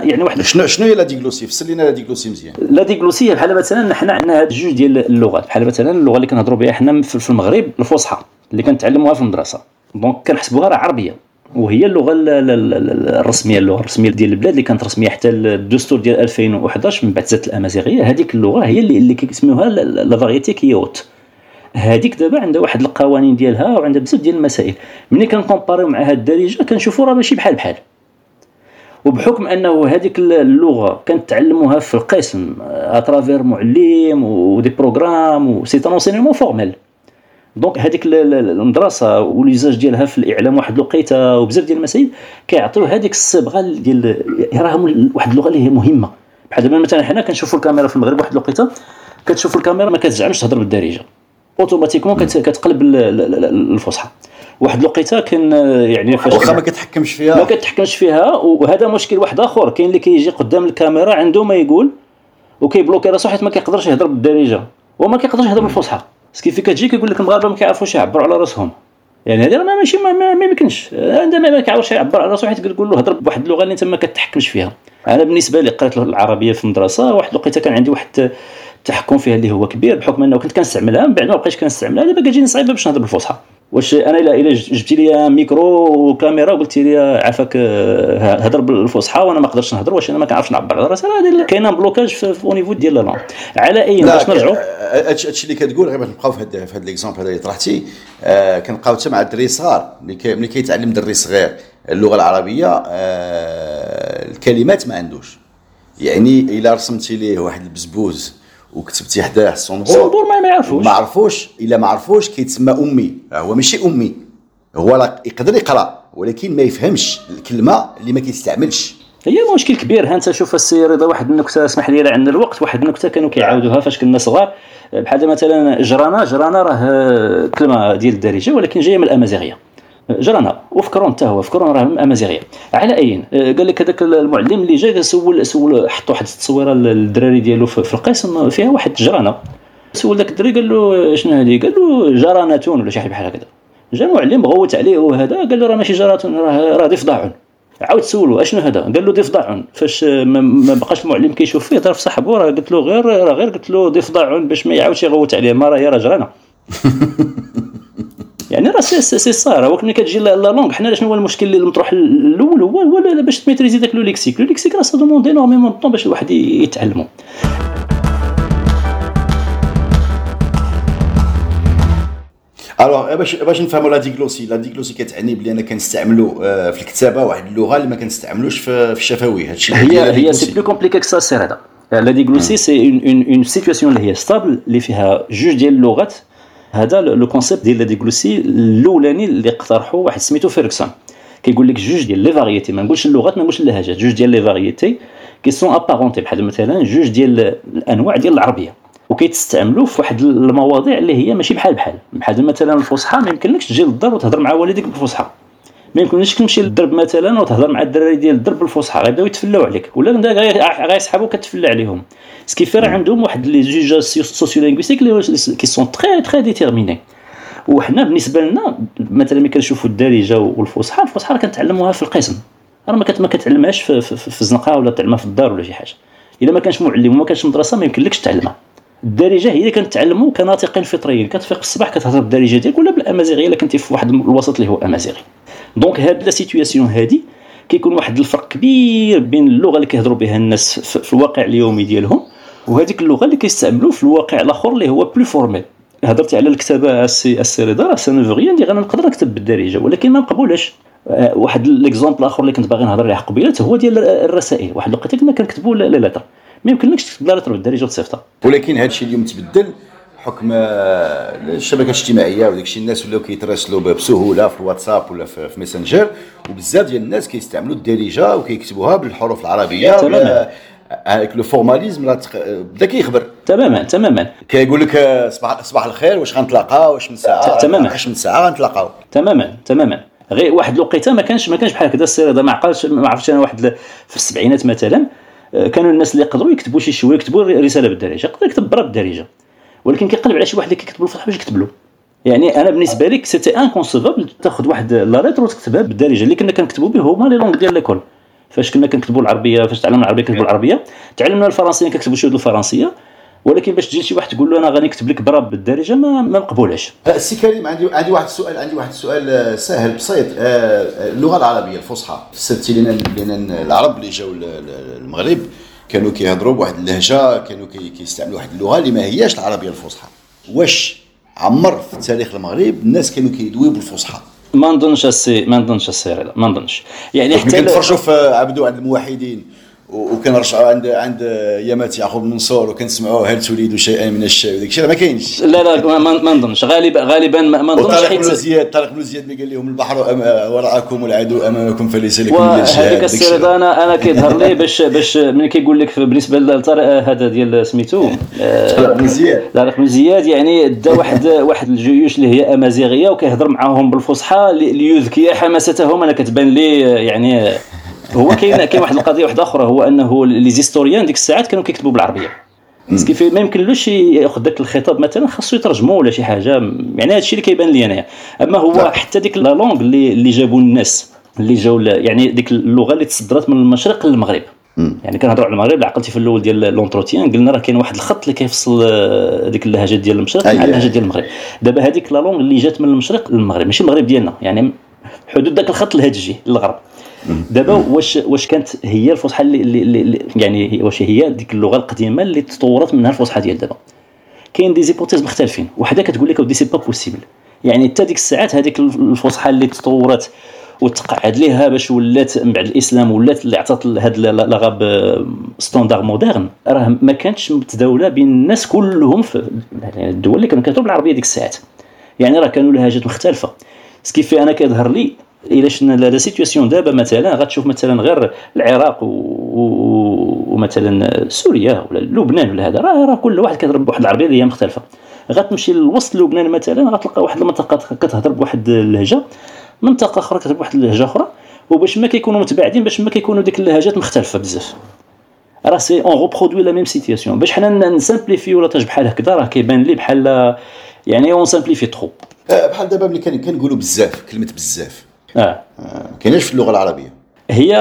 يعني واحد شنو شنو هي la diglossie فسر لنا la diglossie مزيان. la diglossie بحال مثلا حنا عندنا هاد جوج ديال اللغات بحال مثلا اللغة اللي كنهضروا بها حنا في المغرب الفصحى اللي كنتعلموها في المدرسة. donc كنحسبوها راه عربية وهي اللغة الرسمية اللغة الرسمية ديال البلاد اللي كانت رسمية حتى الدستور ديال 2011 من بعد زادت الأمازيغية. هذيك اللغة هي اللي, اللي كيسميوها la variété haute هذيك دابا عندها واحد القوانين ديالها وعندها بزاف ديال المسائل. ملي كن comparيو مع هاد الدارجة كنشوفوا راه ماشي بحال بحال. وبحكم أنه هذيك اللغة كنتعلموها في القسم à travers معلم و des programmes و c'est un formel donc هذيك المدرسة و l'usage ديالها في الإعلام واحد الوقيتة وبزاف ديال المسائل كيعطيو هذيك الصبغة ديال راه واحد اللغة اللي هي مهمة. بحال دابا مثلا حنا كنشوفوا الكاميرا في المغرب واحد الوقيتة كتشوفوا الكاميرا ما كتزعمش تهضر بالدارجة. automatiquement كتقلب الفصحى واحد الوقيتة كان يعني فاش واخا ما كتحكمش فيها. ما كتحكمش فيها وهذا مشكل واحد آخر. كاين اللي كيجي قدام الكاميرا عنده ما يقول وكي bloquer راسو حيت ما كيقدرش يهضر بالدارجة وما كيقدرش يهضر بالفصحى ce qui fait كتجي كيقول لك المغاربة ما كيعرفوش يعبروا على راسهم. يعني هذا ما ماشي ما, ما, ما يمكنش. عندما ما كيعرفش يعبر على راسو حيت كتقول له هضر بواحد اللغة اللي انت ما كتحكمش فيها. أنا بالنسبة لي قريت العربية في المدرسة واحد الوقيتة كان عندي واحد التحكم فيها اللي هو كبير بحكم أنه كنت كنستعملها من بعد ما بقيتش كنستعملها دابا كتجيني صعيبه باش نهضر بالفصحى واش أنا الا إلا جبتي لي micro و caméra وقلتي لي عافاك آه، هضر بالفصحى وأنا ما نقدرش نهضر واش أنا ما كنعرفش نعبر على راسي؟ راه كاينة blocage في niveau ديال لا على أي باش نرجعوا؟ هادشي اللي كتقول غير باش نبقاو في هذا في هذا l'exemple هذا اللي طرحتي آه كنبقاو حتى مع الدري صغار ملي كيتعلم دري صغير اللغة العربية آه الكلمات ما عندوش. يعني إلا رسمتي ليه واحد البزبوز وكتبتي حداه الصنبور الصنبور ما يعرفوش. ما عرفوش. إلا ما عرفوش كيتسمى أمي. هو ماشي أمي. هو يقدر يقرأ ولكن ما يفهمش الكلمة اللي ما كيستعملش. هي مشكل كبير. ها أنت شوف السي رضا واحد النكته اسمح لي عندنا الوقت. واحد النكته كانوا كيعاودوها فاش كنا صغار. بحال مثلا جرانا جرانا راه كلمة ديال الدارجة ولكن جاية من الأمازيغية. جرانا وفكرون حتى هو فكرون راه أمازيغية. على اي قال لك هذاك المعلم اللي جا سول سول حط واحد التصويرة للدراري ديالو في القسم فيها واحد جرانا سول ذاك الدري قال له شنو هذه قال له جرانتون ولا شي حاجة بحال هكذا. جا المعلم غوت عليه وهذا قال له راه ماشي جراتون راه راه ضفدع عاود سولو أشنو هذا؟ قال له ضفدع فاش ما بقاش المعلم كيشوف فيه ضرب صاحبو راه قلت له غير راه غير قلت له ضفدع باش ما يعاودش يغوت عليه. ما راه هي راه جرانا *laughs* يعني راه سي سي صار. ولكن ملي كتجي la langue حنا شنو هو المشكل اللي مطروح الأول؟ هو هو باش ت maîtriser داك le lexique. le lexique راه ça demande énormément de temps باش الواحد يتعلمو alors باش باش نفهموا la diglossie la diglossie كتعني بلي أنا كنستعملوا في الكتابة واحد اللغة اللي ما كنستعملوش في الشفوي هادشي هي هي c'est plus compliqué que ça سير هذا la diglossie c'est une une situation اللي هي stable اللي فيها جوج ديال اللغات هذا le concept ديال la diglossie الأولاني اللي اقترحه واحد سميتو Ferguson كيقول لك جوج ديال les variétés ما نقولش اللغات ما نقولش اللهجات جوج ديال les variétés qui sont apparentées بحال مثلا جوج ديال الأنواع ديال العربية. وكيتستعملوا في واحد المواضيع اللي هي ماشي بحال بحال. بحال مثلا الفصحى ما يمكنلكش تجي للدار وتهضر مع والديك بالفصحى. ما يمكنلكش تمشي للدرب مثلا وتهضر مع الدراري ديال الدرب بالفصحى غيبداو يتفلاو عليك. ولا غيسحبوا كتفلى عليهم. ce qui fait راه عندهم واحد les usages sociolinguistiques qui sont très très déterminés وحنا بالنسبة لنا مثلا ملي كنشوفوا الدارجه والفصحى الفصحى راه كنتعلموها في القسم. راه ما كتعلمهاش في, في, في الزنقة ولا تعلمها في الدار ولا شي حاجة. إلا ما كانش معلم وما كانش مدرسة ما يمكنلكش تعلمها. الدارجه هي اللي كنتعلموا كناطقين فطريين. كتفيق الصباح كتهضر بالدارجه ديالك ولا بالأمازيغية إلا كنتي في واحد الوسط اللي هو أمازيغي. donc هاد la situation هادي كيكون واحد الفرق كبير بين اللغة اللي كيهضروا بها الناس في الواقع اليومي ديالهم وهذيك اللغة اللي كيستعملوا في الواقع الآخر اللي هو بلو فورميل هضرتي على الكتابة السي السي رضا راه سان فغيان دي أنا نقدر نكتب بالدارجة ولكن ما مقبولاش آه، واحد ليكزومبل الآخر اللي كنت باغي نهضر عليه قبيلة هو ديال الرسائل. واحد الوقيته كنا كنكتبوا لا لتر ما يمكنلكش تكتب لا لتر بالدارجة وتصيفطها. ولكن هذا الشيء اليوم تبدل حكم الشبكة الاجتماعية وداك الشيء الناس ولاو كيتراسلوا بسهولة في الواتساب ولا في ميسنجر وبزاف ديال الناس كيستعملوا الدارجة وكيكتبوها بالحروف العربية تماما. هذاك le formalisme بدا كيخبر. تماما تماما. كيقول لك صباح صباح الخير واش غنتلاقاو؟ واش من ساعة؟ تماما. واش من ساعة غنتلاقاو؟ تماما تماما. غير واحد الوقيتة ما كانش ما كانش بحال هكذا السير هذا ما عقلش ما عرفتش أنا واحد في السبعينات مثلا آه، كانوا الناس اللي يقدروا يكتبوا شي شوية يكتبوا رسالة بالدارجة يقدر يكتب برا بالدارجة. ولكن كيقلب على شي واحد اللي كيكتب بالفصحى باش يكتب له يعني أنا بالنسبة لي c'était inconcevable تاخذ واحد la lettre وتكتبها بالدارجة. اللي كنا كنكتبوا به هما les langues ديال l'école فاش كنا كنكتبوا العربية فاش تعلمنا العربية كنكتبوا العربية. تعلمنا الفرنسيه كنكتبوا شوية الفرنسية. ولكن باش تجي شي واحد تقول له أنا غادي نكتب لك برا بالدارجة ما ما مقبولاش السي كريم عندي عندي واحد السؤال عندي واحد السؤال آه، سهل بسيط. آه، اللغة العربية الفصحى. لنا لنا العرب اللي جاوا المغرب. كانوا كيهضروا بواحد اللهجة كانوا كيستعملوا واحد اللغة اللي ما هياش العربية الفصحى. واش عمر في تاريخ المغرب الناس كانوا كيدويو بالفصحى؟ ما نظنش السي ما نظنش السي ما نظنش. يعني حتى كنتفرجوا في عبدو عند الموحدين وكنرجعوا عند عند يامات يعقوب منصور وكنسمعوا هل تريد شيئا من الشيء؟ وداك الشيء. ما كاينش. لا لا ما نظنش. غالبا غالبا ما نظنش طارق بن زياد طارق بن زياد اللي قال لهم البحر وراءكم والعدو أمامكم فليس لكم من هذيك السيره أنا أنا كيظهر لي باش باش ملي كيقول لك بالنسبة لطارق هذا ديال سميتو. *laughs* طارق بن زياد. طارق بن زياد يعني دا واحد واحد الجيوش اللي هي أمازيغية وكيهضر معاهم بالفصحى ليذكي حماستهم. أنا كتبان لي يعني هو كاين كاين واحد القضية واحدة أخرى هو أنه les historiens ديك الساعات كانوا كيكتبوا بالعربية. parce que ما يمكنلوش ياخذ ذاك الخطاب مثلا خاصو يترجمه ولا شي حاجة. يعني هذا الشيء اللي كيبان لي أنايا. أما هو لا. حتى ديك la langue اللي اللي جابوا الناس اللي جاوا يعني ديك اللغة اللي تصدرت من المشرق للمغرب. يعني كنهضروا على المغرب عقلتي في الأول ديال l'entretien قلنا راه كاين واحد الخط اللي كيفصل آه، ديك اللهجات ديال المشرق مع اللهجات ديال المغرب. دابا هذيك la langue اللي جات من المشرق للمغرب ماشي المغرب ديالنا. يعني حدود ذاك الخط اللهجي للغرب. دابا واش واش كانت هي الفصحى اللي, اللي, يعني واش هي ديك اللغة القديمة اللي تطورت منها الفصحى ديال دابا؟ كاين des hypothèses مختلفين. وحدة كتقول لك ودي c'est pas possible يعني حتى ديك الساعات هذيك الفصحى اللي تطورت وتقعد ليها باش ولات من بعد الإسلام ولات اللي عطات هاد l'arabe standard moderne. راه ما كانتش متداولة بين الناس كلهم في يعني الدول اللي كانوا كيهضروا بالعربية ديك الساعات. يعني راه كانوا لهجات مختلفة. ce qui fait أنا كيظهر لي الا شفنا la situation دابا مثلا غتشوف مثلا غير العراق ومثلا سوريا ولا لبنان ولا هذا راه كل واحد كيهضر بواحد العربية اللي هي مختلفة. غتمشي لوسط لبنان مثلا غتلقى واحد المنطقة كتهضر بواحد اللهجة منطقة أخرى كتهضر بواحد اللهجة أخرى وباش ما كيكونوا متباعدين باش ما كيكونوا ديك اللهجات مختلفة بزاف. راه si on reproduit la même situation باش حنا ن simplifier ولا بحال هكذا راه كيبان لي بحال يعني on simplifie trop بحال دابا ملي كنقولوا بزاف كلمة بزاف. آه, آه. كايناش في اللغة العربية. هي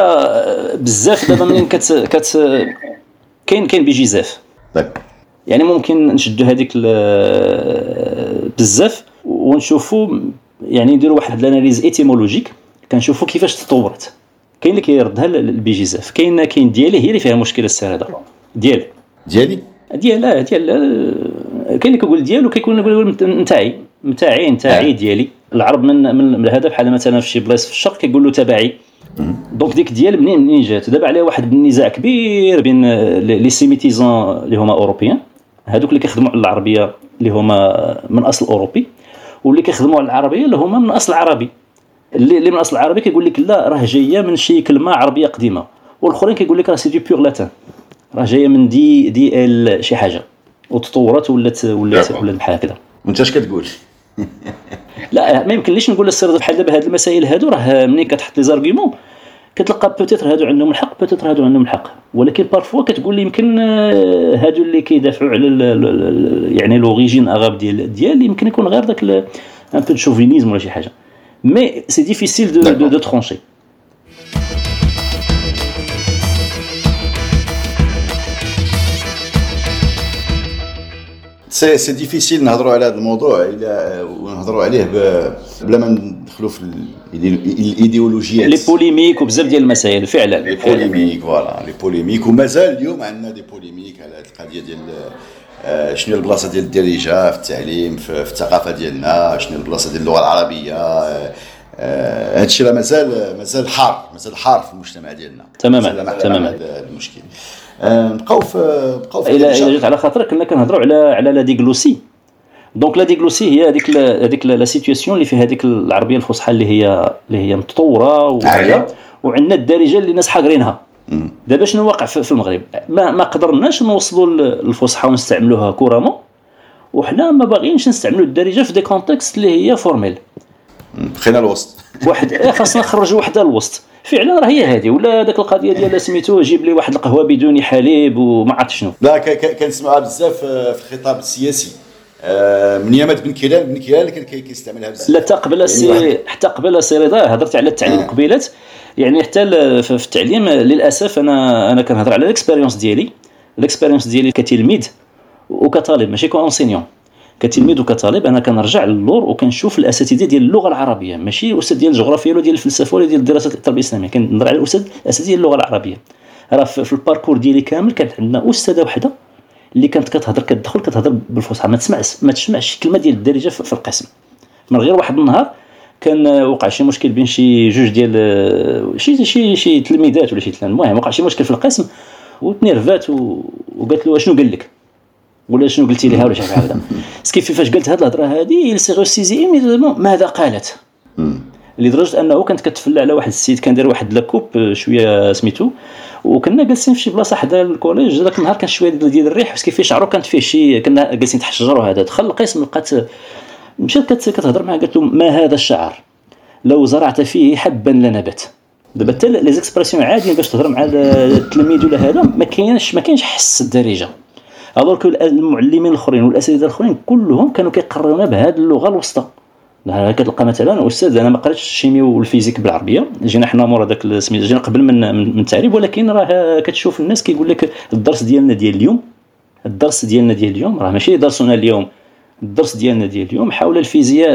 بزاف دابا منين كت كت كاين كاين بيجيزاف يعني ممكن نشدوا هذيك بزاف ونشوفوا يعني نديروا واحد ال analyse étymologique كنشوفوا كيفاش تطورت. كاين اللي كيردها البيجيزاف كاين كاين ديالي هي اللي فيها مشكل السي رضا. ديال ديالي؟ ديال لا ديال كاين اللي كيقول ديال وكيكون يقول نتاعي نتاعي نتاعي آه. ديالي. العرب من من هذا بحال مثلا في شي بلايص في الشرق كيقول له تبعي donc ديك ديال منين منين جات؟ دابا عليها واحد النزاع كبير بين les sémitisants اللي هما européens هذوك اللي كيخدموا على العربية اللي هما من أصل أوروبي واللي كيخدموا على العربية اللي هما من أصل عربي. اللي, اللي من أصل عربي كيقول لك لا راه جاية من شي كلمة عربية قديمة. والآخرين كيقول لك راه c'est du pur latin. راه جاية من de de el شي حاجة. وتطورت ولات ولات ولات بحال هكذا. وأنت اش كتقول؟ لا ما يمكنليش نقول السي رضا بحال دابا هاد المسائل هادو راه ملي كتحط les arguments كتلقى peut-être هادو عندهم الحق peut-être هادو عندهم الحق. ولكن parfois كتقول لي يمكن آه، هادو اللي كيدافعوا على يعني l'origine arabe ديال ديال يمكن يكون غير داك un peu chauvinisme ولا شي حاجة. mais c'est difficile de de, de trancher c'est c'est difficile نهضروا على هذا الموضوع إلى ونهضروا عليه بلا ما ندخلوا في الإيديولوجيات. les polémiques وبزاف ديال المسائل فعلا les polémiques voilà les polémiques. ومازال اليوم عندنا des polémiques على هذه القضية ديال آه، شنو البلاصة ديال الدارجة في التعليم في, في الثقافة ديالنا شنو البلاصة ديال اللغة العربية هذا آه، الشيء راه مازال مازال حار مازال حار في المجتمع ديالنا. تماما تماما. هذا المشكل. نبقاو في بقاو في الا جات على خاطرك كنا كنهضروا على على la diglossie donc la diglossie هي هذيك هذيك la situation اللي فيها هذيك العربية الفصحى اللي هي اللي هي متطورة وعندنا الدارجة اللي الناس حاقرينها. دابا شنو واقع في المغرب؟ ما, ما قدرناش نوصلوا الفصحى ونستعملوها couramment. وحنا ما باغيينش نستعملوا الدارجة في des contextes اللي هي formels بقينا الوسط. واحد *laughs* خاصنا نخرجوا وحده الوسط. فعلا راه هي هذه ولا ذاك القضية ديال سميتو جيب لي واحد القهوة بدون حليب وما عرفت شنو. لا كنسمعها بزاف آه، في الخطاب السياسي. آه، من يامات بنكيران بنكيران كان كيستعملها بزاف. لا حتى قبل سي حتى قبل سي رضا هضرت على التعليم آه. قبيلات يعني حتى في التعليم للأسف أنا أنا كنهضر على ال expérience ديالي. ال expérience ديالي كتلميذ وكطالب ماشي comme enseignant. كتلميذ وكطالب أنا كنرجع للور وكنشوف الأساتذة ديال اللغة العربية. ماشي أستاذ ديال الجغرافيا ولا ديال الفلسفة ولا ديال الدراسات التربية الإسلامية كنهضر على الاستاذ الأساتذة ديال اللغة العربية. راه في ال parcours ديالي كامل كانت عندنا أستاذة وحدة اللي كانت كتهضر كتدخل كتهضر بالفصحى. ما تسمعش ما تسمعش كلمة ديال الدارجة في القسم. من غير واحد النهار كان وقع شي مشكل بين شي جوج ديال شي شي شي تلميذات ولا شي المهم وقع شي مشكل في القسم وتنيرفات وقالت له شنو قال لك؟ ولا شنو قلتي لها ولا شي حاجة هكذا *laughs* ce qui fait فاش قالت هذه الهضرة هذه s'est ressaisie immédiatement ماذا قالت؟ لدرجة أنه كانت كتفلى على واحد السيد كان داير واحد la coupe آه، شوية سميتو. وكنا جالسين في شي بلاصة حدا ال collège ذاك النهار كان شوية ديال الريح parce que شعرو كانت فيه شي كنا جالسين تحت الشجر وهذا. دخل القسم لقات مشات كتهضر معاه قالت له ما هذا الشعر؟ لو زرعت فيه حبا لنبت. دابا حتى les expressions عاديين باش تهضر مع التلميذ ولا هذا ما كاينش ما كاينش حس الدارجة. alors المعلمين الأخرين والأساتذة الأخرين كلهم كانوا كيقررونا بهذه اللغة الوسطى. كتلقى مثلا أستاذ أنا ما قريتش ال chimie و ال physique بالعربية جينا حنا مور هذاك سميتو جينا قبل من من التعريب ولكن راه كتشوف الناس كيقول لك الدرس ديالنا ديال اليوم الدرس ديالنا ديال اليوم راه ماشي درسنا اليوم الدرس ديالنا ديال اليوم حول الفيزياء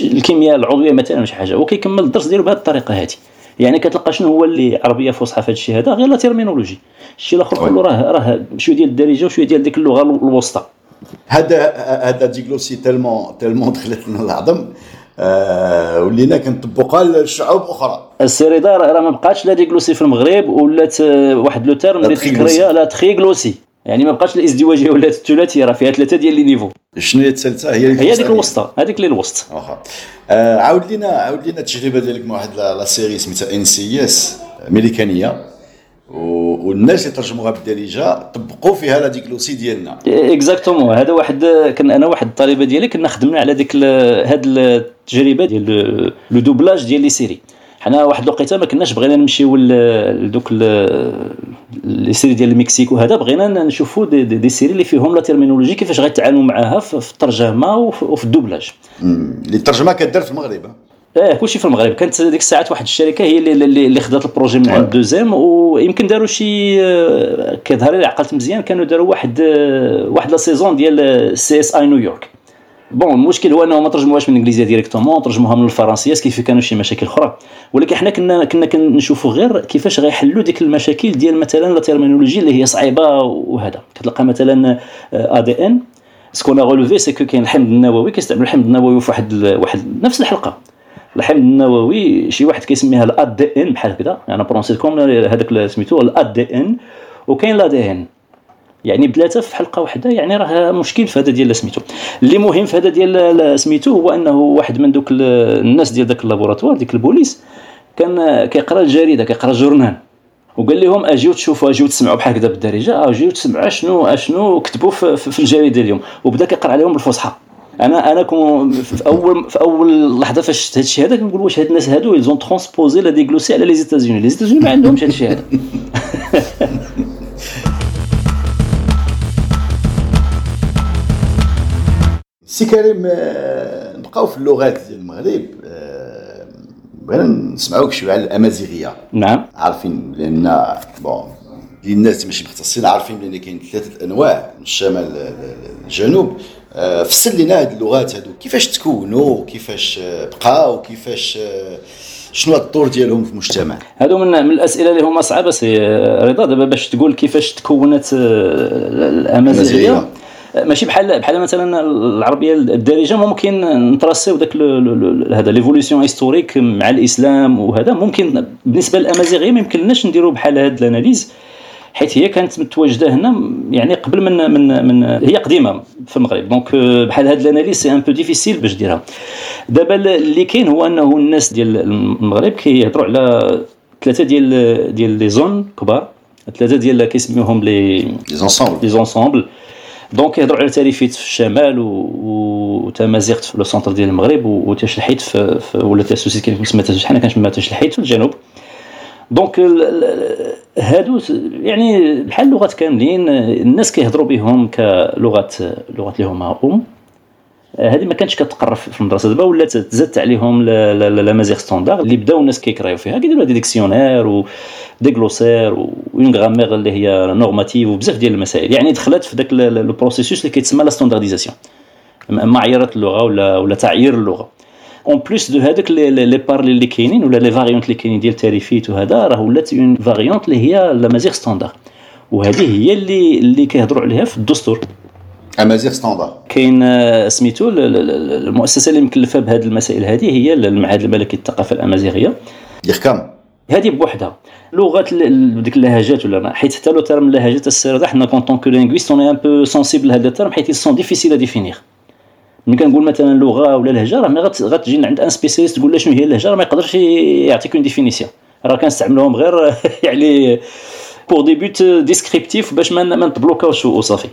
الكيمياء العضوية مثلا شي حاجة وكيكمل الدرس ديالو بهذه الطريقة هذه. يعني كتلقى شنو هو اللي عربية فصحى في هذا الشيء هذا؟ غير la terminologie الشيء الآخر كله راه راه شوية ديال الدارجة وشوية ديال ديك اللغة الوسطى. هذا هذا diglossie tellement tellement دخلت لنا العظم. آه ولينا كنطبقها لشعوب أخرى. السي رضا راه ما بقاتش la diglossie في المغرب ولات واحد le terme اللي la triglossie يعني ما بقاش الازدواجيه ولات الثلاثيه راه فيها ثلاثة ديال les niveaux. شنو هي الثالثة؟ هي هي ديك الوسطى هذيك اللي الوسط. واخا آه عاود لينا عاود لينا التجربة ديالك مع واحد la série سميتها NCIS امريكانيه والناس اللي ترجموها بالدارجة طبقوا فيها la diglossie ديالنا. exactement هذا واحد كان أنا واحد الطالبة ديالي كنا خدمنا على ديك هاد التجربة ديال le doublage ديال les séries حنا واحد الوقيته ما كناش بغينا نمشيو لدوك les séries ديال المكسيك وهذا بغينا نشوفوا des, des, des séries اللي فيهم la terminologie كيفاش غيتعاملوا معاها في الترجمة وفي ال doublage. اللي الترجمة كدار في المغرب آه كلشي في المغرب. كانت ديك الساعات واحد الشركة هي اللي اللي, اللي خدات ال projet من عند دوزيم ويمكن داروا شي آه، كيظهر لي عقلت مزيان كانوا داروا واحد آه، واحد la saison ديال CSI New York. bon المشكل هو انهم ما ترجموهاش من الانجليزيه directement ترجموها من الفرنسيه كيف كانوا شي مشاكل أخرى ولكن حنا كنا كنا كنشوفوا غير كيفاش غيحلوا ديك المشاكل ديال مثلا la terminologie اللي هي صعيبه وهذا كتلقى مثلا ADN ce qu'on relevait c'est que كاين الحمض النووي كيستعملوا الحمض النووي في واحد واحد نفس الحلقة الحمض النووي شي واحد كيسميها l'ADN بحال هكذا يعني prononcé comme هذاك سميتو l'ADN وكاين l'ADN يعني بثلاثه في حلقة واحدة يعني راه مشكل في هذا ديال سميتو. اللي مهم في هذا ديال سميتو هو أنه واحد من دوك الناس ديال ذاك ال laboratoire ديك البوليس كان كيقرأ الجريدة كيقرأ الجورنال وقال لهم أجيو تشوفوا أجيو تسمعوا بحال هكذا بالدارجة أجيو تسمعوا شنو أشنو كتبوا في, في الجريدة اليوم. وبدا كيقرأ عليهم بالفصحى. أنا أنا كون في اول في أول لحظة فاش شفت هذا الشيء هذا كنقول واش هاد الناس هادو ils ont transposé la diglossie على les États-Unis les États-Unis ما عندهمش هذا الشيء هذا. *laughs* سي كريم آه، نبقاو في اللغات ديال المغرب. آه، بغينا نسمعوك شوية على الأمازيغية. نعم. عارفين لأن bon الناس ماشي مختصين عارفين بأن كاين ثلاثة أنواع من الشمال للجنوب آه، فسر لنا هاد اللغات هادو. كيفاش تكونوا؟ كيفاش بقاو؟ كيفاش شنو الدور ديالهم في المجتمع؟ هادو من, من الأسئلة اللي هما صعبة سي رضا دابا باش تقول كيفاش تكونت الأمازيغية. ماشي بحال بحال مثلا العربية الدارجة ممكن نتراسيو داك هذا l'évolution historique مع الإسلام وهذا ممكن بالنسبة للامازيغيه ما يمكنناش نديروا بحال هاد ال analyse حيث هي كانت متواجدة هنا يعني قبل من من من هي قديمة في المغرب. donc بحال هاد ال analyse c'est un peu difficile باش ديرها دابا اللي كاين هو أنه الناس ديال المغرب كيهضروا على ثلاثة ديال ديال les zones كبار ثلاثة ديال كيسميوهم les les ensembles les ensembles donc كيهضروا على تاريفيت في الشمال وتمازيغت في le centre ديال المغرب وتشلحيت في, في ولا تاسوسيت كيف سميتها حنا كنسميها تشلحيت في الجنوب. donc هادو يعني بحال اللغات كاملين الناس كيهضروا بهم كلغات لغات اللي هما أم. هذه ما كانتش كتقرى في المدرسة. دابا ولات تزادت عليهم l'amazighe standard اللي بداو الناس كيقرايو فيها. كيديروا des dictionnaires و des glossaires une grammaire اللي هي normative وبزاف ديال المسائل. يعني دخلت في ذاك le processus اللي كيتسمى la standardisation معايرة اللغة ولا ولا تعيير اللغة. en plus de هذاك les parlers اللي كاينين ولا les variantes اللي كاينين ديال التاريفيت وهذا راه ولات une variante اللي هي l'amazighe standard وهذه هي اللي اللي كيهضروا عليها في الدستور. amazighe standard كاين سميتو المؤسسة اللي مكلفة بهذه المسائل هذه هي المعهد الملكي للثقافة الأمازيغية. يخكم هذه بوحدها. لغات ديك اللهجات ولا حيت حتى le terme اللهجات السير حنا en tant que linguistes on est un peu sensible لهذا ال terme حيت sont difficiles à définir ملي كنقول مثلا لغة ولا لهجة راه ملي غتجي عند un spécialiste تقول له شنو هي اللهجة راه ما يقدرش يعطيك une définition راه كنستعملوهم غير *laughs* يعني pour des buts descriptifs باش ما نتبلوكاوش وصافي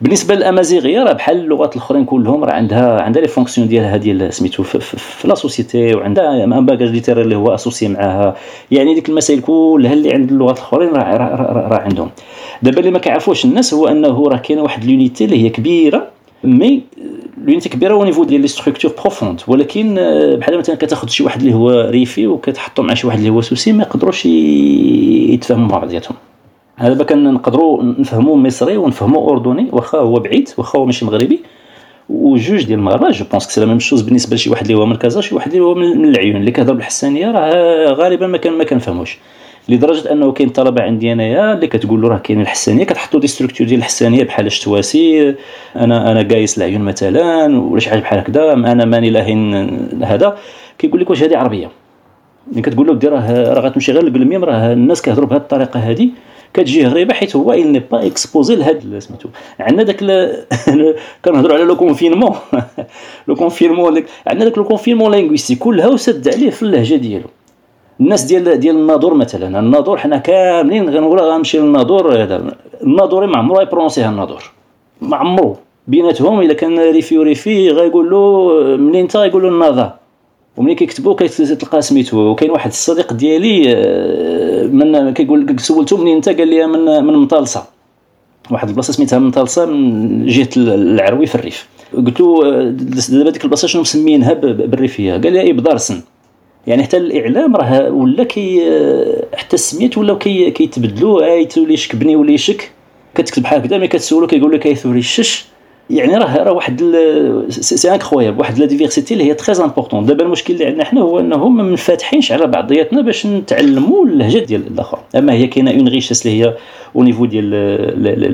بالنسبة للأمازيغية راه بحال اللغات الأخرين كلهم راه عندها عندها les fonctions ديالها ديال سميتو في, في, في la société وعندها un bagage littéraire اللي هو associé معاها. يعني ديك المسائل كلها اللي عند اللغات الأخرين راه راه, راه, راه عندهم. دابا اللي ما كيعرفوش الناس هو أنه راه كاينة واحد l'unité اللي هي كبيرة mais l'unité كبيرة au niveau ديال les structures profondes ولكن بحال مثلا كتاخذ شي واحد اللي هو ريفي وكتحطو مع شي واحد اللي هو سوسي ما يقدروش يتفاهموا مع بعضياتهم. هذا دابا كنقدروا نفهموا مصري ونفهموا أردني واخا هو بعيد واخا هو ماشي مغربي. وجوج ديال المغاربه je pense c'est la même chose بالنسبة لشي واحد اللي هو من كازا شي واحد اللي هو من العيون اللي كيهضر بالحسانية راه غالبا ما كان ما كنفهموش. لدرجة أنه كاين طلبة عندي أنايا اللي كتقول له راه كاين الحسانية كتحطوا des structures ديال الحسانية بحال الشتواسي أنا أنا قايس العيون مثلا ولا شي حاجة بحال هكذا أنا ماني لاهين هذا. كيقول لك واش هذه عربية؟ ملي كتقول له دير راه راه غتمشي غير للميم راه الناس كيهضروا بهذه الطريقة هذه كتجي غريبه حيت هو il n'est pas exposé لهاد سميتو. عندنا داك *laughs* كنهضروا على le confinement *laughs* le confinement عندنا داك le confinement linguistique كلها وسد عليه في اللهجة ديالو. الناس ديال ديال الناظور مثلا الناظور حنا كاملين غنقول غنمشي للناظور هذا الناظوري ما عمرو يبرونسيها الناظور. ما عمرو. بيناتهم إلا كان ريفي وريفي غايقول له منين انت يقول له وملي كيكتبوا كتلقى سميتو وكاين واحد الصديق ديالي آه، من كيقول سولته منين انت؟ قال لي من من مطالصة. واحد البلاصة سميتها مطالصة من جهة العروي في الريف. قلت له آه، دابا ديك البلاصة شنو مسمينها بالريفية؟ قال لي بدارسن. يعني حتى الإعلام راه ولا كي حتى السميات ولاو كي كيتبدلوا اي تولي شك بني ولا يشك. كتكتب بحال هكذا ملي كتسولو كيقول لك ايثوري الشش يعني راه راه واحد c'est incroyable واحد la diversité اللي هي très importante دابا المشكل اللي عندنا حنا هو انهم ما منفتحينش على بعضياتنا باش نتعلموا اللهجة ديال الآخر. أما هي كاينة une richesse اللي هي au niveau ديال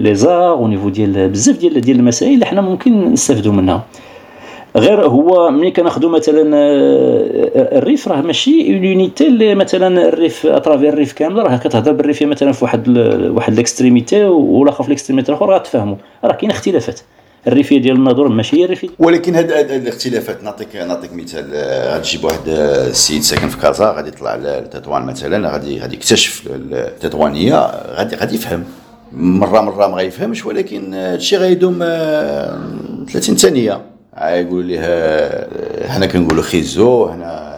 les arts au niveau ديال بزاف ديال ديال المسائل اللي حنا ممكن نستافدوا منها. غير هو ملي كناخذوا مثلا آه، الريف راه ماشي une unité اللي مثلا الريف à travers الريف كامل راه كتهضر بالريفيه مثلا في واحد واحد l'extrémité والآخر في l'extrémité الآخر غتفهموا راه كاين اختلافات. الريفيه ديال الناظور ماشي هي الريفيه ولكن هاد الاختلافات نعطيك نعطيك مثال. آه، غتجيب واحد السيد ساكن في كازا غادي يطلع لتطوان مثلا غادي غادي يكتشف التطوانية غادي غادي يفهم. مره مرة ما غيفهمش ولكن هادشي غيدوم 30 آه، ثانية يقول لي هنا كنقولوا خيزو هنا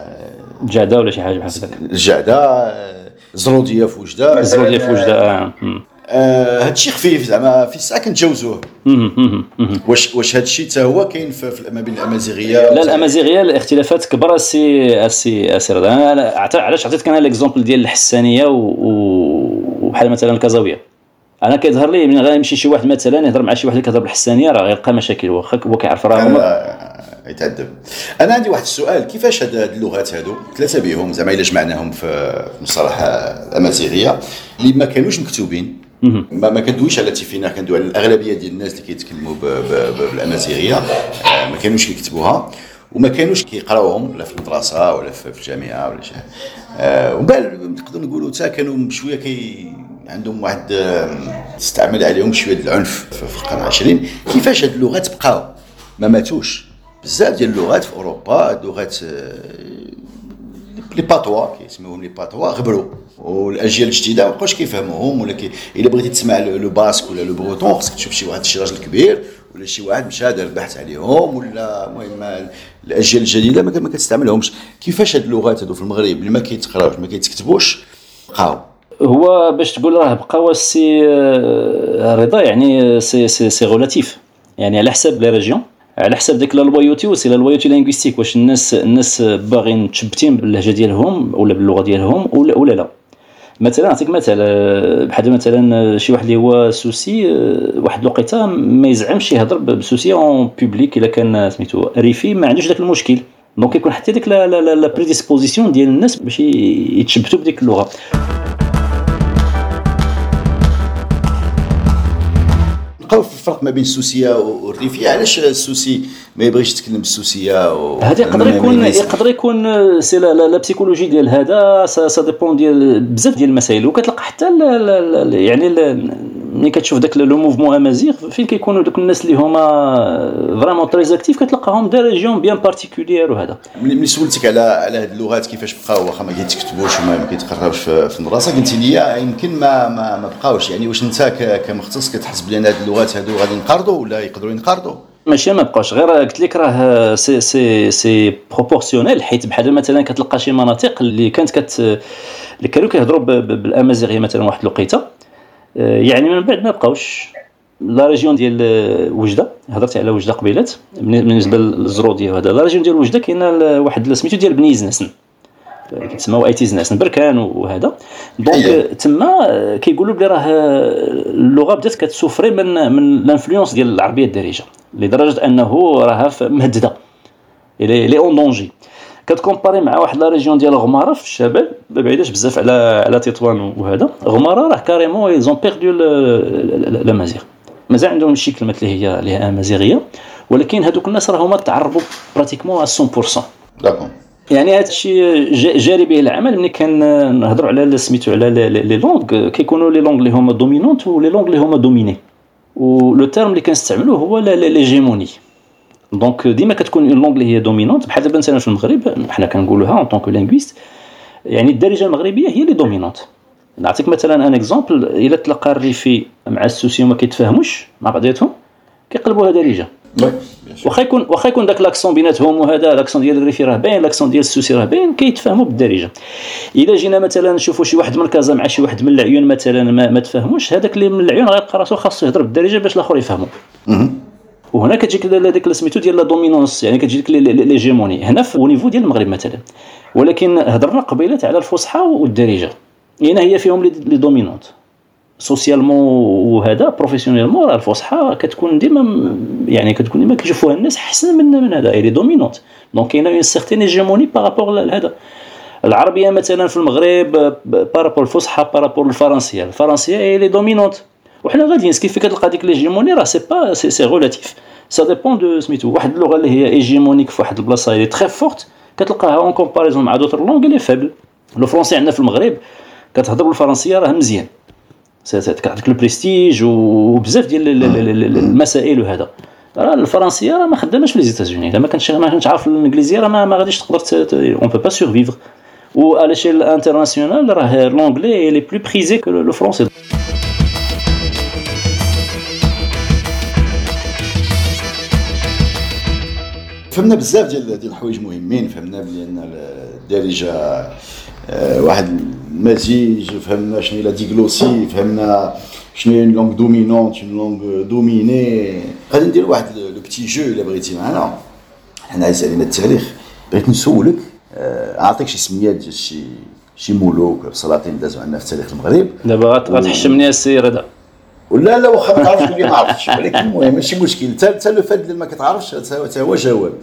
جعده ولا شي حاجة بحال هكا الجعده زرودية في وجده. زرودية في وجده هذا الشيء خفيف زعما في الساعة كنتجاوزوه. واش واش هذا الشيء حتى هو كاين في ما بين الأمازيغية لا الأمازيغية الاختلافات كبر si si si أنا علاش عطيتك أنا l'exemple ديال الحسانية وبحال مثلا الكازاويه أنا كيظهر لي من غيمشي شي واحد مثلا يهضر مع شي واحد اللي كيهضر بالحسانيه راه غيلقى مشاكل. واخا هو كيعرف راه يتعذب. أنا عندي واحد السؤال كيفاش هاد اللغات هادو؟ ثلاثة بهم زعما إلا جمعناهم في المصطلح الأمازيغية اللي ما كانوش مكتوبين. ما ما كندويش على تيفينا كندوي على الأغلبية ديال الناس اللي كيتكلموا بالأمازيغية. آه، ما كانوش كيكتبوها وما كانوش كيقراوهم لا في المدرسة ولا في الجامعة ولا شي آه، ومن بعد نقدروا نقولوا حتى كانوا شوية كي عندهم واحد استعمل عليهم شوية العنف في القرن العشرين. كيفاش هاد اللغات بقاو؟ ما ماتوش. بزاف ديال اللغات في أوروبا لغات لي patois كيسميوهم لي patois غبروا والاجيال الجديده ما بقاوش كيفهموهم ولا كي الا بغيتي تسمع le basque ولا le breton خصك تشوف شي واحد شي راجل كبير ولا شي واحد مشى دار بحث عليهم ولا المهم الاجيال الجديده ما كتستعملهمش كيفاش هاد اللغات هادو في المغرب اللي ما كيتقراوش ما كيتكتبوش بقاو هو باش تقول راه بقى سي رضا يعني c'est c'est c'est relatif يعني على حساب les régions على حساب ديك la loyauté و c'est la loyauté linguistique واش الناس الناس باغيين متشبتين باللهجة ديالهم ولا باللغة ديالهم ولا, ولا لا. مثلا نعطيك مثال آه، بحال مثلا شي واحد اللي هو سوسي آه، واحد الوقيتة ما يزعمش يهضر بسوسي en public إلا كان سميتو ريفي ما عندوش داك المشكل. donc يكون حتى ديك la prédisposition ديال الناس باش يتشبتوا بديك اللغة. الفرق ما بين السوسية والريفية؟ علاش السوسي ما يبغيش يتكلم بالسوسية هذا يقدر يكون يقدر يكون c'est la, psychologie ديال هذا ça dépend ديال بزاف ديال المسائل وكتلقى حتى يعني ملي كتشوف داك le mouvement امازيغ فين كيكونوا دوك الناس اللي هما vraiment très actifs كتلقاهم des régions bien particulières وهذا. ملي سولتك على على هاد اللغات كيفاش بقاو واخا ما كيتكتبوش وما كيتقراوش في المدرسة قلت لي يمكن ما ما, ما بقاوش. يعني واش انت كمختص كتحس بلي هاد اللغات هادو غادي ينقرضوا ولا يقدروا ينقرضوا ماشي ما بقاوش. غير قلت لك راه c'est c'est c'est proportionnel حيت بحال مثلا كتلقى شي مناطق اللي كانت كت اللي كانوا كيهضروا بالأمازيغية مثلا واحد الوقيتة. يعني من بعد ما بقاوش la région ديال وجدة. هضرت على وجدة قبيلات. بالنسبة للزناتية وهذا la région ديال وجدة كاين واحد سميتو ديال بني زناسن كيتسمى ايت يزناسن بركان وهذا. donc تما كيقولوا بلي راه اللغة بدات كت souffrir من من l'influence ديال العربية الدارجة. لدرجة أنه راها مهددة. elle est en danger كت comparer مع واحد la région ديال غمارة في الشمال ما بعيداش بزاف على على تطوان وهذا. غمارة راه carrément ils ont perdu l'amazigh مازال عندهم شي كلمات اللي هي اللي هي امازيغيه ولكن هذوك الناس راهما تعربوا pratiquement 100% d'accord يعني هذا الشيء جاري به العمل ملي كنهضروا على سميتو على les langues كيكونوا les langues اللي هما dominantes و les langues اللي هما dominées و le terme اللي كنستعملوه هو l'hégémonie donc ديما كتكون une langue اللي هي dominante بحال دابا مثلا في المغرب حنا كنقولوها en tant que linguiste يعني الدارجه المغربيه هي اللي dominante نعطيك مثلا un exemple الا تلقى الريفي مع السوسي وما كيتفاهموش مع بعضياتهم كيقلبوها دارجه واخا يكون واخا يكون داك l'accent بيناتهم وهذا l'accent ديال الريفي راه باين l'accent ديال السوسي راه باين كيتفاهموا بالدارجه الا جينا مثلا نشوفوا شي واحد من كازا مع شي واحد من العيون مثلا ما, ما تفاهموش هذاك اللي من العيون غيلقى راسو خاصو يهضر بالدارجه باش الآخر يفهمو وهنا كتجيك هذيك سميتو ديال la dominance يعني كتجيك l'hégémonie هنا في niveau ديال المغرب مثلا. ولكن هضرنا قبيلات على الفصحى والدارجة. يعني هي فيهم لي dominante. socialement وهذا professionnellement راه الفصحى كتكون ديما يعني كتكون ديما كيشوفوها الناس احسن من من هذا. هي dominante donc كاينة une certaine hégémonie par rapport لهذا العربية مثلا في المغرب par rapport الفصحى par rapport الفرنسية. الفرنسية هي لي dominante وحنا غاديين كيف كتلقى ديك l'hégémonie راه c'est pas c'est c'est relatif ça dépend de سميتو. واحد اللغة اللي هي hégémonique في واحد البلاصة اللي très forte كتلقاها en comparaison مع d'autres langues اللي faibles le français عندنا في المغرب كتهضر بالفرنسيه راه مزيان. كتعطيك البريستيج وبزاف ديال المسائل وهذا راه الفرنسية راه ما خداماش في les États-Unis إلا ما كنتش ما كنتش عارف الإنجليزية راه ما, غاديش تقدر on peut pas survivre و à l'échelle internationale راه l'anglais est plus prisé que le français فهمنا بزاف ديال ديال الحوايج مهمين فهمنا بلي أن الدارجة آه، واحد المزيج فهمنا شنو هي la diglossie فهمنا شنو هي langue dominante une langue dominée غادي ندير واحد le petit jeu إلا بغيتي معنا. حنا عايز علينا التاريخ. بغيت نسولك آه، أعطيك شي سميات ديال شي شي ملوك سلاطين دازوا عندنا في تاريخ المغرب. دابا غتحشمني السير هذا ولا لا واخا ما تعرفش ما عرفتش ولكن المهم ماشي مشكل. حتى le fait اللي ما كتعرفش حتى هو جواب.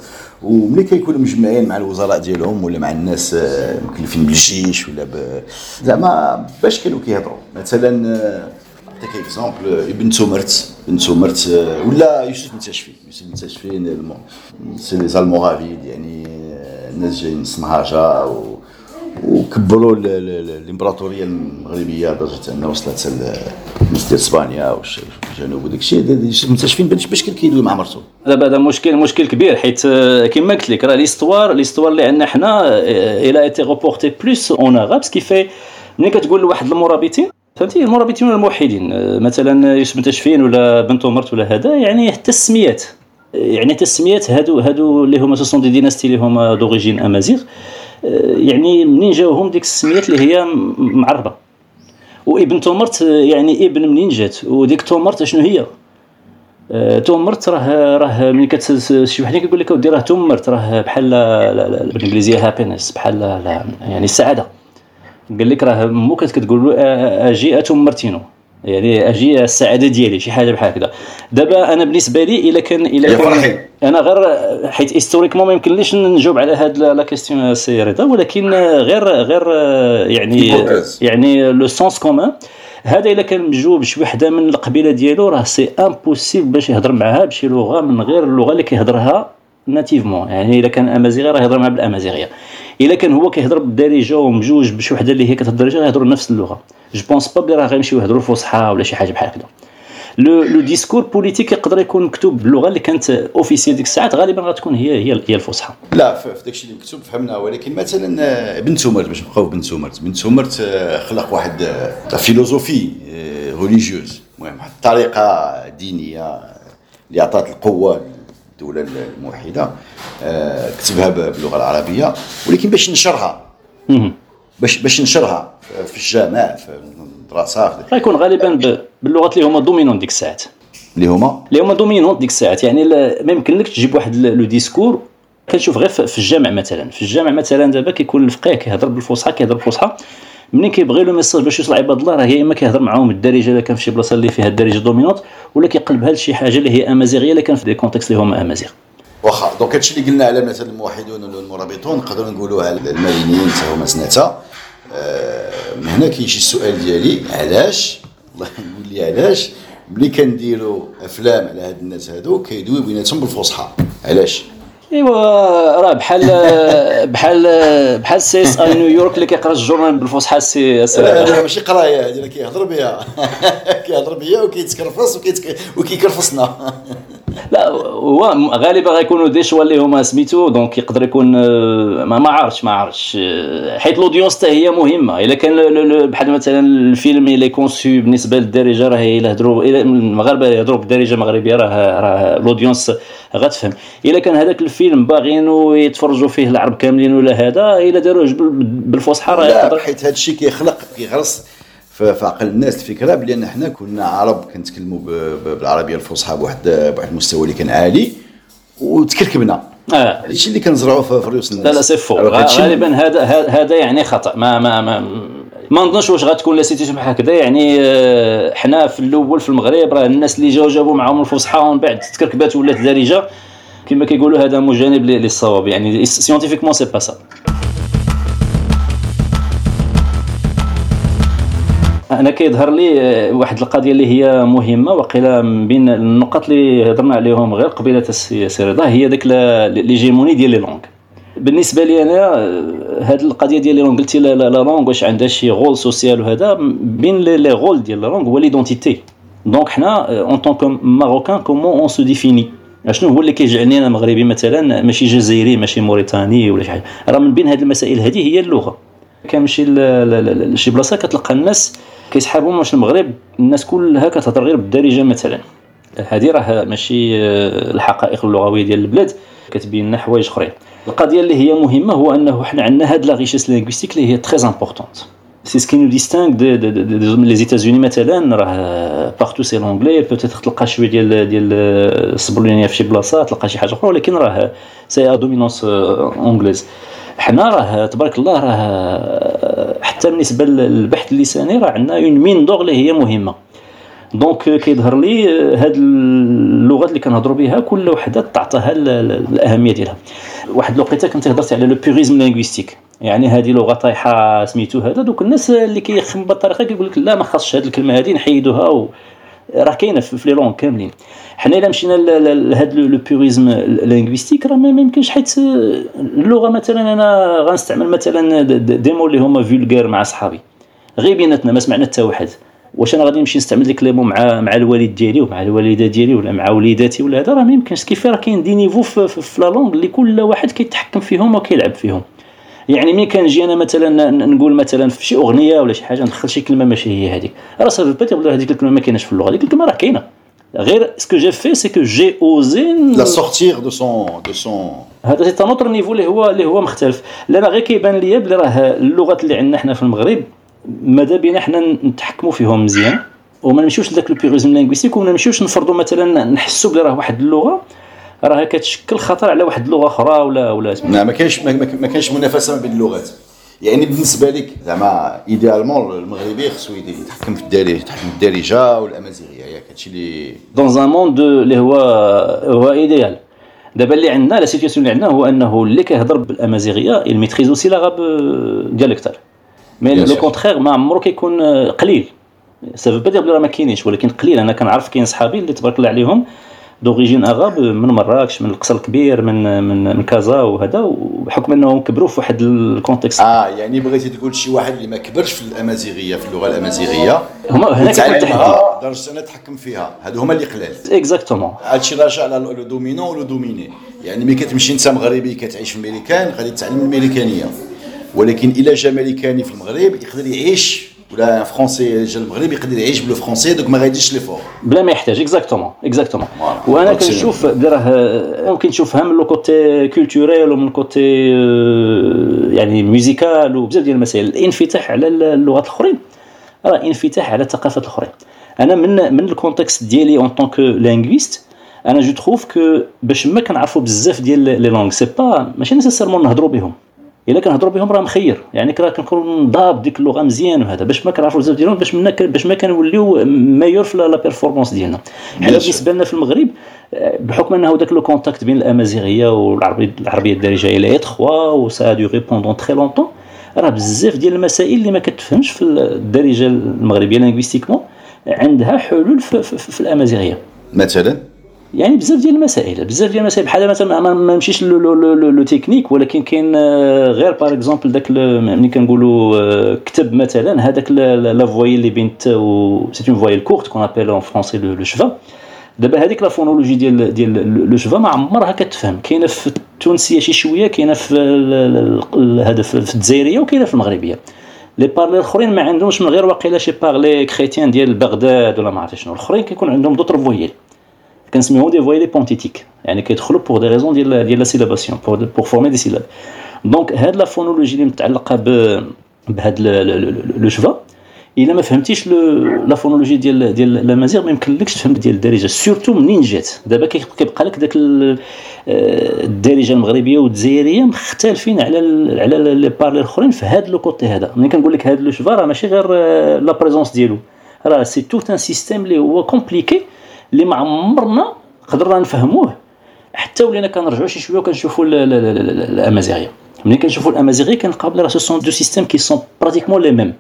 وملي كيكونوا مجمعين مع الوزراء ديالهم ولا مع الناس آه، مكلفين بالجيش ولا ب... زعما باش كانوا كيهضروا. مثلا آه، نعطيك exemple ابن تومرت ابن تومرت آه، ولا يوسف بن تاشفين يوسف بن تاشفين c'est les Almoravides يعني الناس جايين من صنهاجه و... وكبروا الامبراطورية المغربية لدرجه انها وصلت لمستر إسبانيا والجنوب وداك الشيء. ابن تاشفين باش كان كيدوي مع مرته دابا هذا مشكل مشكل كبير حيت آه، كما قلت لك راه l'histoire l'histoire اللي عندنا حنا elle a été rapportée plus en arabe ce qui fait ملي كتقول لواحد المرابطين فهمتي؟ المرابطين ولا الموحدين آه، مثلا يوسف بن تشفين ولا ابن تومرت ولا هذا يعني حتى السميات يعني حتى السميات هادو هادو اللي هما ce sont des dynasties اللي هما d'origine amazighe آه، يعني منين جاوهم ديك السميات اللي هي معربة. وابن تومرت آه، يعني ابن منين جات؟ وديك تومرت شنو هي؟ آه، تومرت راه راه ملي كت شي واحد كيقول لك ودي راه تومرت راه بحال بالانجليزيه happiness بحال يعني السعادة. قال لك راه مو كتقول له أجي اتومرتينو يعني أجي السعاده ديالي شي حاجة بحال هكذا. دابا أنا بالنسبة لي إلا كان إلا كان أنا غير حيت historiquement ما يمكنليش نجاوب على هاد la question سي رضا ولكن غير غير يعني يعني le sens commun هذا إلا كان مجوج بشي وحدة من القبيلة ديالو راه c'est impossible باش يهضر معها بشي لغة من غير اللغة اللي كيهضرها nativement يعني الا كان امازيغي راه يهضر معها بالامازيغيه الا كان هو كيهضر بالدارجه ومجوج بشي وحده اللي هي كتهضر الدارجه يهضروا نفس اللغة je pense pas بلي راه غيمشيو يهضروا الفصحى ولا شي حاجة بحال هكذا le le discours politique يقدر يكون مكتوب باللغة اللي كانت officielle ديك الساعات غالبا غتكون هي هي هي الفصحى لا في داك الشيء اللي مكتوب فهمنا ولكن مثلا بن تومرت باش نبقاو بن تومرت بن تومرت آه، خلق واحد philosophie religieuse المهم واحد الطريقة دينيه اللي عطات القوه الدولة الموحدة. آه، كتبها باللغة العربية ولكن باش نشرها. باش باش نشرها في الجامع في المدرسة غيكون غالبا باللغات اللي هما dominantes ديك الساعات. اللي هما؟ اللي هما dominantes ديك الساعات. يعني ما يمكن لك تجيب واحد le discours كنشوف غير في الجامع مثلا. في الجامع مثلا دابا كيكون الفقيه كيهضر بالفصحى كيهضر بالفصحى. ملي كيبغي le message باش يوصل عباد الله؟ راه يا إما كيهضر معاهم بالدارجه إلا كان في شي بلاصة اللي فيها الدارجة dominante ولا كيقلبها لشي حاجة اللي هي امازيغيه إلا كان في des contextes اللي هما امازيغ واخا donc هادشي اللي قلنا على مثلا الموحدون والمرابطون نقدروا نقولوا على المرينيين حتى هما سنتا آه، من هنا كيجي السؤال ديالي علاش؟ الله يقول لي علاش؟ ملي كنديروا أفلام على هاد الناس هادو كيدويو بيناتهم بالفصحى. علاش؟ إيوا راه بحال *laughs* بحال بحال CSI New York اللي كيقرا الجورنال بالفصحى سي لا ماشي قراية هذه كيهضر بها *laughs* كيهضر بها وكيتكرفص وكيكرفصنا. لا هو غالبا غيكونوا des choix اللي هما سميتو donc يقدر يكون آه، ما, ما عرفتش ما عرفتش حيت l'audience حتى هي مهمة. إلا كان بحال مثلا الفيلم اللي conçu بالنسبة للدارجة راه إلا هضروا المغاربة يهضروا بالدارجة المغربية راه راه l'audience غتفهم. إلا كان هذاك الفيلم باغينو يتفرجوا فيه العرب كاملين ولا هذا إلا داروه بالفصحى راه يقدر حيت هذا الشيء كيخلق كيغرس في عقل الناس الفكرة بان حنا كنا عرب كنتكلموا بالعربية الفصحى بواحد بواحد المستوى اللي كان عالي وتكركبنا. آه. هادشي اللي كنزرعوه في ريوس الناس. لا لا c'est faux غالبا هذا هذا يعني خطأ. ما ما ما ما نظنش واش غتكون la situation بحال هكذا. يعني آه، حنا في الأول في المغرب راه الناس اللي جاو جابوا معاهم الفصحى ومن بعد تكركبات ولات دارجة. كما كيقولوا هذا مجانب للصواب يعني scientifiquement c'est pas ça أنا كيظهر لي آه، واحد القضية اللي هي مهمة وقيلة من بين النقط اللي هضرنا عليهم غير قبيلة السي رضا هي ديك l'hégémonie ديال les langues. بالنسبة لي أنا آه، القضية ديال les langues قلتي la la langue واش عندها شي rôle social وهذا بين les rôles ديال la langue هو l'identité donc حنا en tant que marocains comment on se définit شنو هو اللي كيجعلني أنا مغربي مثلا؟ ماشي جزائري ماشي موريتاني ولا شي حاجة. راه من بين هذه المسائل هذه هي اللغة. كنمشي لشي بلاصة كتلقى الناس كيسحابهم واش المغرب الناس كلها كتهضر غير بالدارجة مثلا. هذه راه ماشي آه، الحقائق اللغوية ديال البلاد كتبين لنا حوايج أخرين. القضية اللي هي مهمة هو أنه حنا عندنا هاد la richesse linguistique اللي هي très importante c'est ce qui nous distingue des des des les مثلا راه partout c'est l'anglais peut-être تلقى شوية ديال ديال الصبليونية في شي بلاصه تلقى شي حاجة أخرى ولكن راه c'est dominance anglaise حنا راه تبارك الله راه حتى بالنسبة للبحث اللساني راه عندنا une mine d'or اللي هي مهمه donc كيظهر لي هاد اللغات اللي كنهضروا بها كل وحده تعطيها الاهميه ديالها واحد الوقيته كنت هضرت على le purisme linguistique يعني هذه لغة طايحة سميتو هذا. دوك الناس اللي كيخمم بالطريقة كيقول لك لا ما خاصش هذه الكلمة هذه نحيدوها و... راه كاينة في les langues كاملين. حنا إلا مشينا لهذا le purisme linguistique راه ما يمكنش حيت اللغة مثلا أنا غنستعمل مثلا des mots اللي هما vulgaires مع صحابي غير بيناتنا ما سمعنا حتى واحد. واش أنا غادي نمشي نستعمل ديك les mots مع مع الوالد ديالي ومع الوالدة ديالي ولا مع وليداتي ولا هذا؟ راه ما يمكنش. كيف راه كاين des niveaux في la langue اللي كل واحد كيتحكم فيهم وكيلعب فيهم. يعني ملي كنجي أنا مثلا نقول مثلا في شي أغنية ولا شي حاجة ندخل شي كلمة ماشي هي هذيك راه ça veut pas dire هذيك الكلمة ما كايناش في اللغة هذيك الكلمة راه كاينة. غير ce que j'ai fait c'est que j'ai osé la sortir de son de son هذا c'est un autre niveau اللي هو اللي هو مختلف. لا غير كيبان ليا بلي راه اللغات اللي عندنا حنا في المغرب ماذا بينا حنا نتحكموا فيهم مزيان؟ وما نمشيوش لذاك le purisme linguistique وما نمشيوش نفرضوا مثلا نحسوا بلي راه واحد اللغة راه كتشكل خطر على واحد اللغة أخرى ولا ولا لا ما كاينش ما كاينش منافسة بين اللغات. يعني بالنسبة لك زعما idéalement المغربي خصو يتحكم في الدارجه يتحكم في الدارجة والأمازيغية. ياك هادشي اللي dans un monde اللي هو هو idéal دابا اللي عندنا la situation اللي عندنا هو أنه اللي كيهضر بالأمازيغية il maîtrise aussi l'arabe dialectal mais le contraire ما عمرو كيكون قليل. ça veut pas dire بلي راه ما كاينينش ولكن قليل. أنا كنعرف كاين صحابي اللي تبارك الله عليهم d'origine arabe من مراكش من القصر الكبير من من من كازا وهذا وبحكم إنهم كبروا في واحد ال contexte. آه يعني بغيتي تقول شي واحد اللي ما كبرش في الأمازيغية في اللغة الأمازيغية. هما هنا تعلمها درجه أنا تحكم فيها. هادو هما اللي قلال. Exactement هادشي راجع على le dominant و le dominé. يعني ملي كتمشي انت مغربي كتعيش في الميريكان غادي تتعلم الميريكانيه ولكن إلا جا ميريكاني في المغرب يقدر يعيش ولا français جا المغرب يقدر يعيش بال français donc ما غاديش l'effort. بلا ما يحتاج exactement exactement وأنا كنشوف راه ممكن نشوفها من le côté culturel ومن côté يعني musical وبزاف ديال المسائل. الانفتاح على اللغات الأخرين. راه انفتاح على الثقافات الأخرين. أنا من من ال contexte ديالي en tant que linguiste أنا je trouve que باش ما كنعرفوا بزاف ديال les langues c'est pas ماشي nécessairement نهضروا بهم. إلا كنهضروا بهم راه مخير. يعني راه كنكون ضابط ديك اللغة مزيان وهذا باش ما كنعرفوا بزاف ديالهم باش باش ما كنوليو meilleurs في la performance ديالنا. حنا بالنسبة لنا في المغرب بحكم أنه ذاك le contact بين الأمازيغية والعربيه العربية الدارجة il est étroit et ça a duré pendant très longtemps راه بزاف ديال المسائل اللي ما كتفهمش في الدارجة المغربية linguistiquement عندها حلول في, في, في الأمازيغية. مثلا؟ يعني بزاف ديال المسائل بزاف ديال المسائل. بحال مثلا ما نمشيش le technique ولكن كاين غير par exemple داك ملي كنقولوا كتب مثلا هذاك la voyelle اللي بين c'est une voyelle courte qu'on appelle en français le schwa دابا هذيك la phonologie ديال ديال le schwa ما عمرها كتفهم. كاينة في التونسية شي شوية كاينة في هذا في الجزائرية وكاينة في المغربية. les parlers الأخرين ما عندهمش من غير واقيلا شي parlers chrétiens ديال بغداد ولا ما عرفت شنو. الأخرين كيكون عندهم d'autres voyelles كنسميوهم des voyelles épenthétiques يعني كيدخلوا pour des raisons ديال ديال la syllabation pour pour former des syllabes donc هاد la phonologie اللي متعلقة بهاد le schwa إلا ما فهمتيش la phonologie ديال ديال الامازيغ ما يمكنلكش تفهم ديال الدارجة. surtout منين جات دابا كيبقى لك داك الدارجة المغربية والجزائرية مختلفين على على les parlers الأخرين في هذا le côté هذا. ملي كنقول لك هذا le schwa راه ماشي غير la présence ديالو. راه c'est tout un système اللي هو compliqué اللي ما عمرنا قدرنا نفهموه. حتى ولينا كنرجعوا شي شوية وكنشوفوا الأمازيغية. ملي كنشوفوا الأمازيغية كنلقاو بلي راه ce sont deux systèmes qui sont pratiquement les mêmes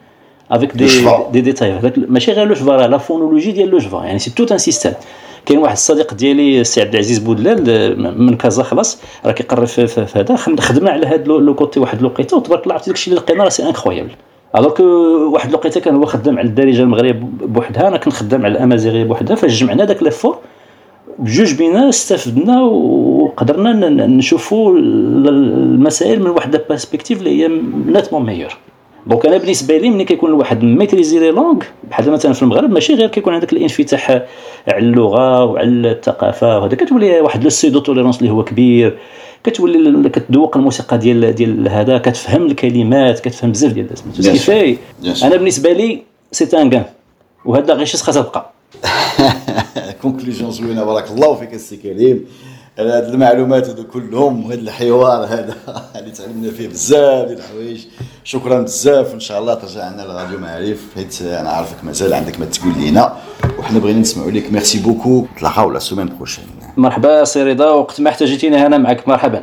avec des des détails هذاك ماشي غير le schwa la phonologie ديال le schwa يعني c'est tout un système كاين واحد الصديق ديالي السي عبد العزيز بودلال من كازا خلاص راه كيقرب في, هذا خدمنا على هذا le côté واحد الوقيته وتبارك الله عرفتي داكشي اللي لقينا راه c'est incroyable alors que واحد الوقيتة كان هو خدام على الدارجة المغرب بوحدها أنا كنت خدام على الأمازيغية بوحدها فاش جمعنا داك les efforts بجوج بينا استفدنا وقدرنا نشوفوا المسائل من واحد ال perspective اللي هي nettement meilleure donc أنا بالنسبة لي ملي كيكون الواحد maîtriser les langues بحال مثلا في المغرب ماشي غير كيكون عندك الانفتاح على اللغة وعلى الثقافة وهذا كتولي واحد le seuil de tolérance اللي هو كبير. كتولي كتذوق الموسيقى ديال ديال هذا كتفهم الكلمات كتفهم بزاف ديال الناس. أنا بالنسبة لي c'est un gain وهذا غير شي تبقى. *laughs* conclusion زوينة بارك الله فيك السي كريم. هاد المعلومات هادو كلهم وهذا الحوار هذا *laughs* اللي تعلمنا فيه بزاف ديال الحوايج. شكرا بزاف وإن شاء الله ترجع عندنا لراديو معارف حيت أنا عارفك مازال عندك ما تقول لينا. وحنا بغينا نسمعوا لك. merci beaucoup نتلاقاو la semaine prochaine. مرحبا سي رضا وقت ما احتاجيتيني أنا معك مرحبا.